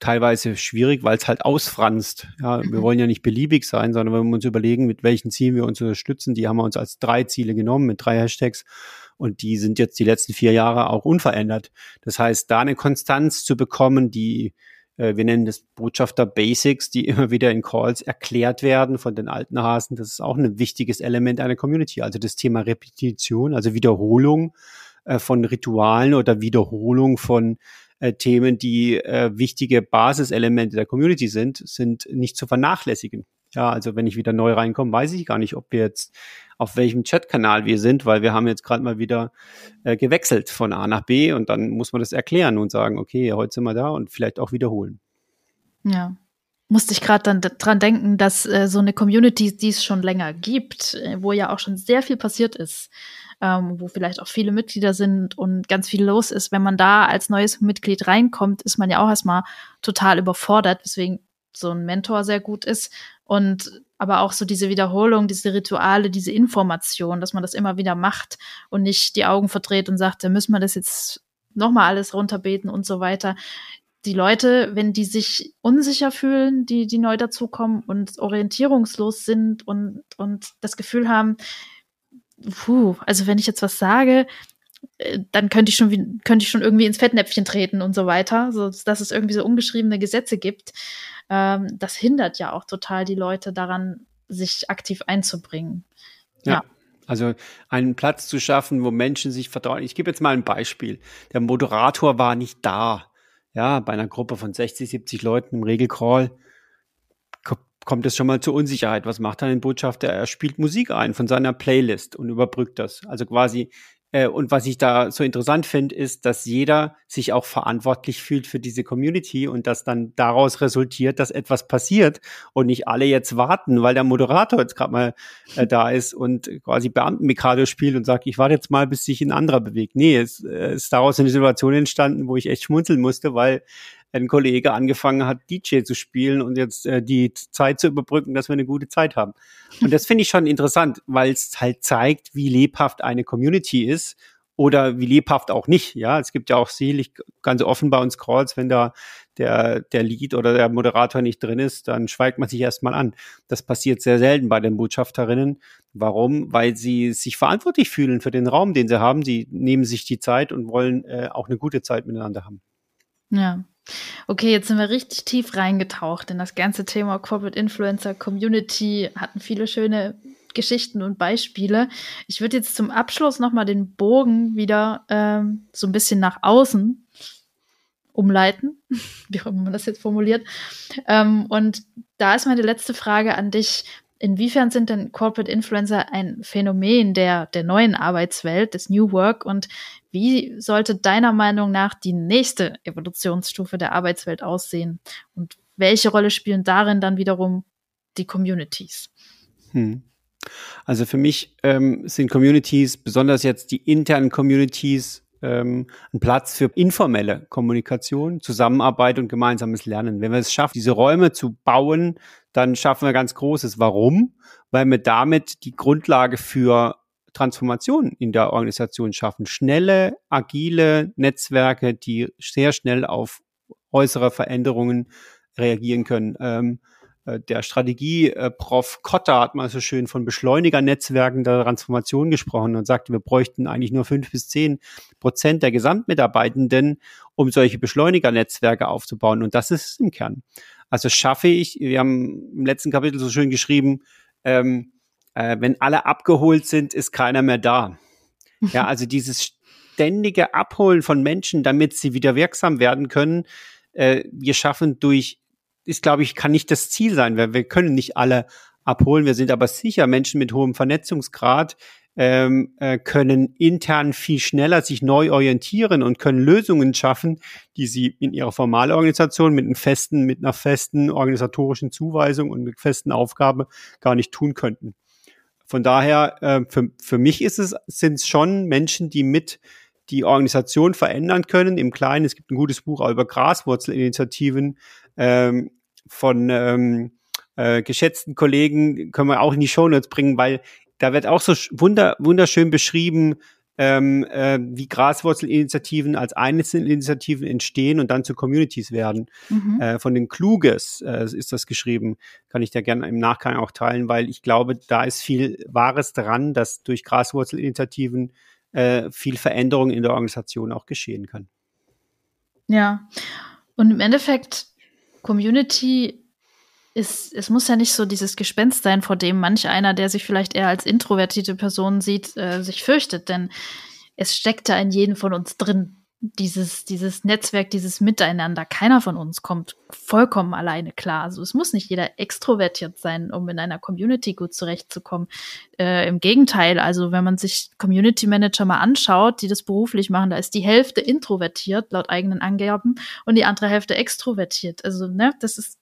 S1: teilweise schwierig, weil es halt ausfranst. Ja, wir mhm. wollen ja nicht beliebig sein, sondern wenn wir uns überlegen, mit welchen Zielen wir uns unterstützen, die haben wir uns als drei Ziele genommen mit drei Hashtags und die sind jetzt die letzten vier Jahre auch unverändert. Das heißt, da eine Konstanz zu bekommen, die äh, wir nennen das Botschafter Basics, die immer wieder in Calls erklärt werden von den alten Hasen. Das ist auch ein wichtiges Element einer Community. Also das Thema Repetition, also Wiederholung äh, von Ritualen oder Wiederholung von äh, Themen, die äh, wichtige Basiselemente der Community sind, sind nicht zu vernachlässigen. Ja, also wenn ich wieder neu reinkomme, weiß ich gar nicht, ob wir jetzt auf welchem Chatkanal wir sind, weil wir haben jetzt gerade mal wieder äh, gewechselt von A nach B und dann muss man das erklären und sagen, okay, heute sind wir da und vielleicht auch wiederholen.
S2: Ja, musste ich gerade dann dran denken, dass äh, so eine Community, die es schon länger gibt, äh, wo ja auch schon sehr viel passiert ist, ähm, wo vielleicht auch viele Mitglieder sind und ganz viel los ist. Wenn man da als neues Mitglied reinkommt, ist man ja auch erstmal total überfordert, weswegen so ein Mentor sehr gut ist. Und aber auch so diese Wiederholung, diese Rituale, diese Information, dass man das immer wieder macht und nicht die Augen verdreht und sagt, da müssen wir das jetzt nochmal alles runterbeten und so weiter. Die Leute, wenn die sich unsicher fühlen, die, die neu dazukommen und orientierungslos sind und, und das Gefühl haben, puh, also wenn ich jetzt was sage, dann könnte ich schon könnte ich schon irgendwie ins Fettnäpfchen treten und so weiter, so dass es irgendwie so ungeschriebene Gesetze gibt. Ähm, das hindert ja auch total die Leute daran, sich aktiv einzubringen.
S1: ja. ja. Also einen Platz zu schaffen, wo Menschen sich vertrauen. Ich gebe jetzt mal ein Beispiel. Der Moderator war nicht da. Ja, bei einer Gruppe von 60, 70 Leuten im Regelcrawl kommt es schon mal zur Unsicherheit. Was macht dann ein Botschafter? Er spielt Musik ein von seiner Playlist und überbrückt das. Also quasi äh, und was ich da so interessant finde, ist, dass jeder sich auch verantwortlich fühlt für diese Community und dass dann daraus resultiert, dass etwas passiert und nicht alle jetzt warten, weil der Moderator jetzt gerade mal äh, da ist und quasi Beamtenmikado spielt und sagt, ich warte jetzt mal, bis sich ein anderer bewegt. Nee, es äh, ist daraus eine Situation entstanden, wo ich echt schmunzeln musste, weil ein Kollege angefangen hat, DJ zu spielen und jetzt äh, die Zeit zu überbrücken, dass wir eine gute Zeit haben. Und das finde ich schon interessant, weil es halt zeigt, wie lebhaft eine Community ist oder wie lebhaft auch nicht. Ja, es gibt ja auch selig ganz offen bei uns Calls, wenn da der, der Lead oder der Moderator nicht drin ist, dann schweigt man sich erstmal an. Das passiert sehr selten bei den Botschafterinnen. Warum? Weil sie sich verantwortlich fühlen für den Raum, den sie haben. Sie nehmen sich die Zeit und wollen äh, auch eine gute Zeit miteinander haben.
S2: Ja, Okay, jetzt sind wir richtig tief reingetaucht in das ganze Thema Corporate Influencer Community, hatten viele schöne Geschichten und Beispiele. Ich würde jetzt zum Abschluss nochmal den Bogen wieder ähm, so ein bisschen nach außen umleiten, wie auch immer man das jetzt formuliert. Ähm, und da ist meine letzte Frage an dich. Inwiefern sind denn Corporate Influencer ein Phänomen der, der neuen Arbeitswelt, des New Work und wie sollte deiner Meinung nach die nächste Evolutionsstufe der Arbeitswelt aussehen? Und welche Rolle spielen darin dann wiederum die Communities? Hm.
S1: Also für mich ähm, sind Communities, besonders jetzt die internen Communities, ähm, ein Platz für informelle Kommunikation, Zusammenarbeit und gemeinsames Lernen. Wenn wir es schaffen, diese Räume zu bauen, dann schaffen wir ganz Großes. Warum? Weil wir damit die Grundlage für Transformation in der Organisation schaffen. Schnelle, agile Netzwerke, die sehr schnell auf äußere Veränderungen reagieren können. Ähm, äh, der Strategie-Prof Kotter hat mal so schön von Beschleunigernetzwerken der Transformation gesprochen und sagte, wir bräuchten eigentlich nur fünf bis zehn Prozent der Gesamtmitarbeitenden, um solche Beschleunigernetzwerke aufzubauen. Und das ist es im Kern. Also schaffe ich, wir haben im letzten Kapitel so schön geschrieben, ähm, äh, wenn alle abgeholt sind, ist keiner mehr da. Ja, also dieses ständige Abholen von Menschen, damit sie wieder wirksam werden können, äh, wir schaffen durch, ist glaube ich, kann nicht das Ziel sein, weil wir können nicht alle abholen. Wir sind aber sicher Menschen mit hohem Vernetzungsgrad, ähm, äh, können intern viel schneller sich neu orientieren und können Lösungen schaffen, die sie in ihrer Formalorganisation mit einem festen, mit einer festen organisatorischen Zuweisung und mit festen Aufgabe gar nicht tun könnten. Von daher, äh, für, für mich ist es, sind es schon Menschen, die mit die Organisation verändern können. Im Kleinen, es gibt ein gutes Buch auch über Graswurzelinitiativen ähm, von ähm, äh, geschätzten Kollegen, können wir auch in die Shownotes bringen, weil da wird auch so wunder, wunderschön beschrieben, ähm, äh, wie Graswurzelinitiativen als Einzelinitiativen entstehen und dann zu Communities werden. Mhm. Äh, von den Kluges äh, ist das geschrieben, kann ich da gerne im Nachgang auch teilen, weil ich glaube, da ist viel Wahres dran, dass durch Graswurzelinitiativen äh, viel Veränderung in der Organisation auch geschehen kann.
S2: Ja, und im Endeffekt Community ist, es muss ja nicht so dieses Gespenst sein, vor dem manch einer, der sich vielleicht eher als introvertierte Person sieht, äh, sich fürchtet. Denn es steckt da in jedem von uns drin. Dieses, dieses Netzwerk, dieses Miteinander. Keiner von uns kommt vollkommen alleine klar. Also es muss nicht jeder extrovertiert sein, um in einer Community gut zurechtzukommen. Äh, Im Gegenteil, also wenn man sich Community Manager mal anschaut, die das beruflich machen, da ist die Hälfte introvertiert, laut eigenen Angaben, und die andere Hälfte extrovertiert. Also, ne, das ist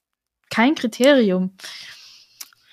S2: kein Kriterium.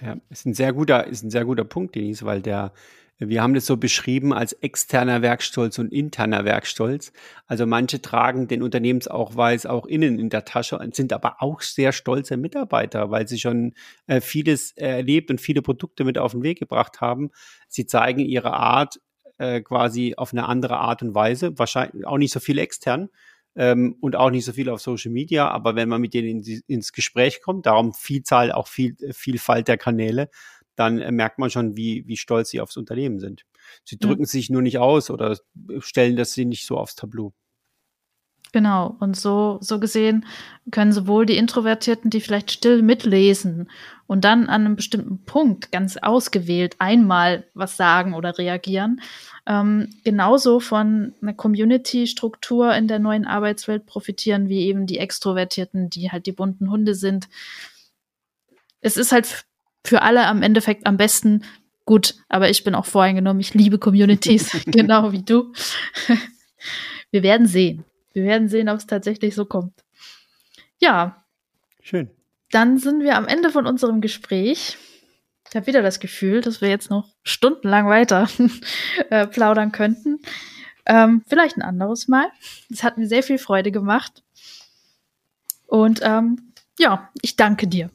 S1: Ja, ist ein sehr guter, ist ein sehr guter Punkt, Denise, weil der, wir haben das so beschrieben als externer Werkstolz und interner Werkstolz. Also manche tragen den Unternehmensausweis auch innen in der Tasche und sind aber auch sehr stolze Mitarbeiter, weil sie schon äh, vieles erlebt und viele Produkte mit auf den Weg gebracht haben. Sie zeigen ihre Art äh, quasi auf eine andere Art und Weise, wahrscheinlich auch nicht so viel extern, ähm, und auch nicht so viel auf Social Media, aber wenn man mit denen in, ins Gespräch kommt, darum Vielzahl, auch viel, Vielfalt der Kanäle, dann äh, merkt man schon, wie, wie stolz sie aufs Unternehmen sind. Sie drücken ja. sich nur nicht aus oder stellen das sie nicht so aufs Tableau.
S2: Genau, und so, so gesehen können sowohl die Introvertierten, die vielleicht still mitlesen und dann an einem bestimmten Punkt ganz ausgewählt einmal was sagen oder reagieren, ähm, genauso von einer Community-Struktur in der neuen Arbeitswelt profitieren, wie eben die Extrovertierten, die halt die bunten Hunde sind. Es ist halt für alle am Endeffekt am besten, Gut, aber ich bin auch voreingenommen. Ich liebe Communities, genau wie du. Wir werden sehen. Wir werden sehen, ob es tatsächlich so kommt. Ja.
S1: Schön.
S2: Dann sind wir am Ende von unserem Gespräch. Ich habe wieder das Gefühl, dass wir jetzt noch stundenlang weiter äh, plaudern könnten. Ähm, vielleicht ein anderes Mal. Es hat mir sehr viel Freude gemacht. Und ähm, ja, ich danke dir.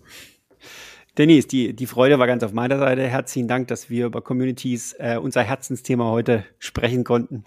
S1: Denise, die, die Freude war ganz auf meiner Seite. Herzlichen Dank, dass wir über Communities äh, unser Herzensthema heute sprechen konnten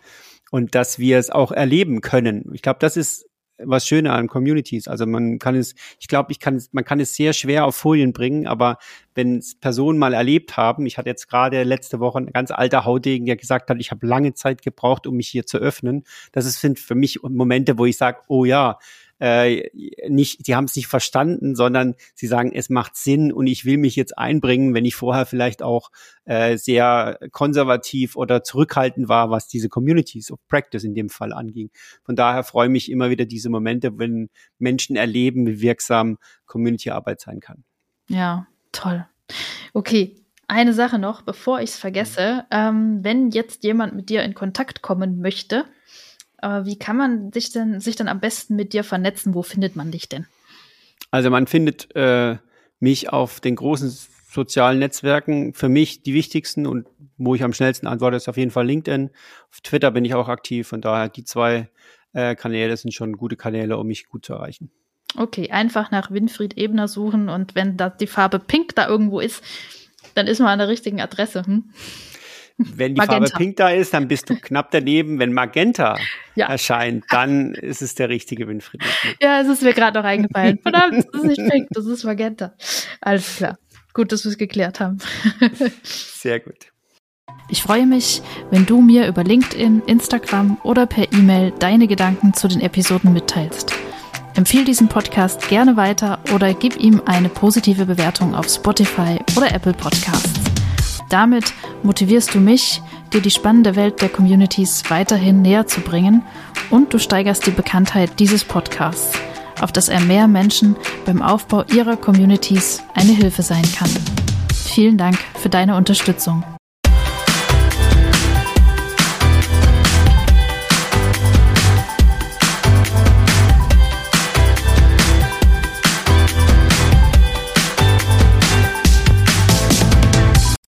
S1: und dass wir es auch erleben können. Ich glaube, das ist was Schöne an Communities. Also man kann es, ich glaube, ich kann es, man kann es sehr schwer auf Folien bringen, aber wenn es Personen mal erlebt haben, ich hatte jetzt gerade letzte Woche ein ganz alter Haudegen, der gesagt hat, ich habe lange Zeit gebraucht, um mich hier zu öffnen. Das sind für mich Momente, wo ich sage, oh ja, äh, nicht, die haben es nicht verstanden, sondern sie sagen, es macht Sinn und ich will mich jetzt einbringen, wenn ich vorher vielleicht auch äh, sehr konservativ oder zurückhaltend war, was diese Communities of Practice in dem Fall anging. Von daher freue ich mich immer wieder diese Momente, wenn Menschen erleben, wie wirksam Community-Arbeit sein kann.
S2: Ja, toll. Okay, eine Sache noch, bevor ich es vergesse. Ähm, wenn jetzt jemand mit dir in Kontakt kommen möchte, aber wie kann man sich denn, sich dann am besten mit dir vernetzen? Wo findet man dich denn?
S1: Also man findet äh, mich auf den großen sozialen Netzwerken. Für mich die wichtigsten und wo ich am schnellsten antworte, ist auf jeden Fall LinkedIn. Auf Twitter bin ich auch aktiv. Von daher die zwei äh, Kanäle sind schon gute Kanäle, um mich gut zu erreichen.
S2: Okay, einfach nach Winfried Ebner suchen und wenn da die Farbe Pink da irgendwo ist, dann ist man an der richtigen Adresse. Hm?
S1: Wenn die Magenta. Farbe pink da ist, dann bist du knapp daneben. Wenn Magenta ja. erscheint, dann ist es der richtige Winfried.
S2: Ja, es ist mir gerade noch eingefallen. Verdammt, das ist nicht pink, das ist Magenta. Alles klar. Gut, dass wir es geklärt haben.
S1: Sehr gut.
S2: Ich freue mich, wenn du mir über LinkedIn, Instagram oder per E-Mail deine Gedanken zu den Episoden mitteilst. Empfehle diesen Podcast gerne weiter oder gib ihm eine positive Bewertung auf Spotify oder Apple Podcasts. Damit motivierst du mich, dir die spannende Welt der Communities weiterhin näher zu bringen und du steigerst die Bekanntheit dieses Podcasts, auf dass er mehr Menschen beim Aufbau ihrer Communities eine Hilfe sein kann. Vielen Dank für deine Unterstützung.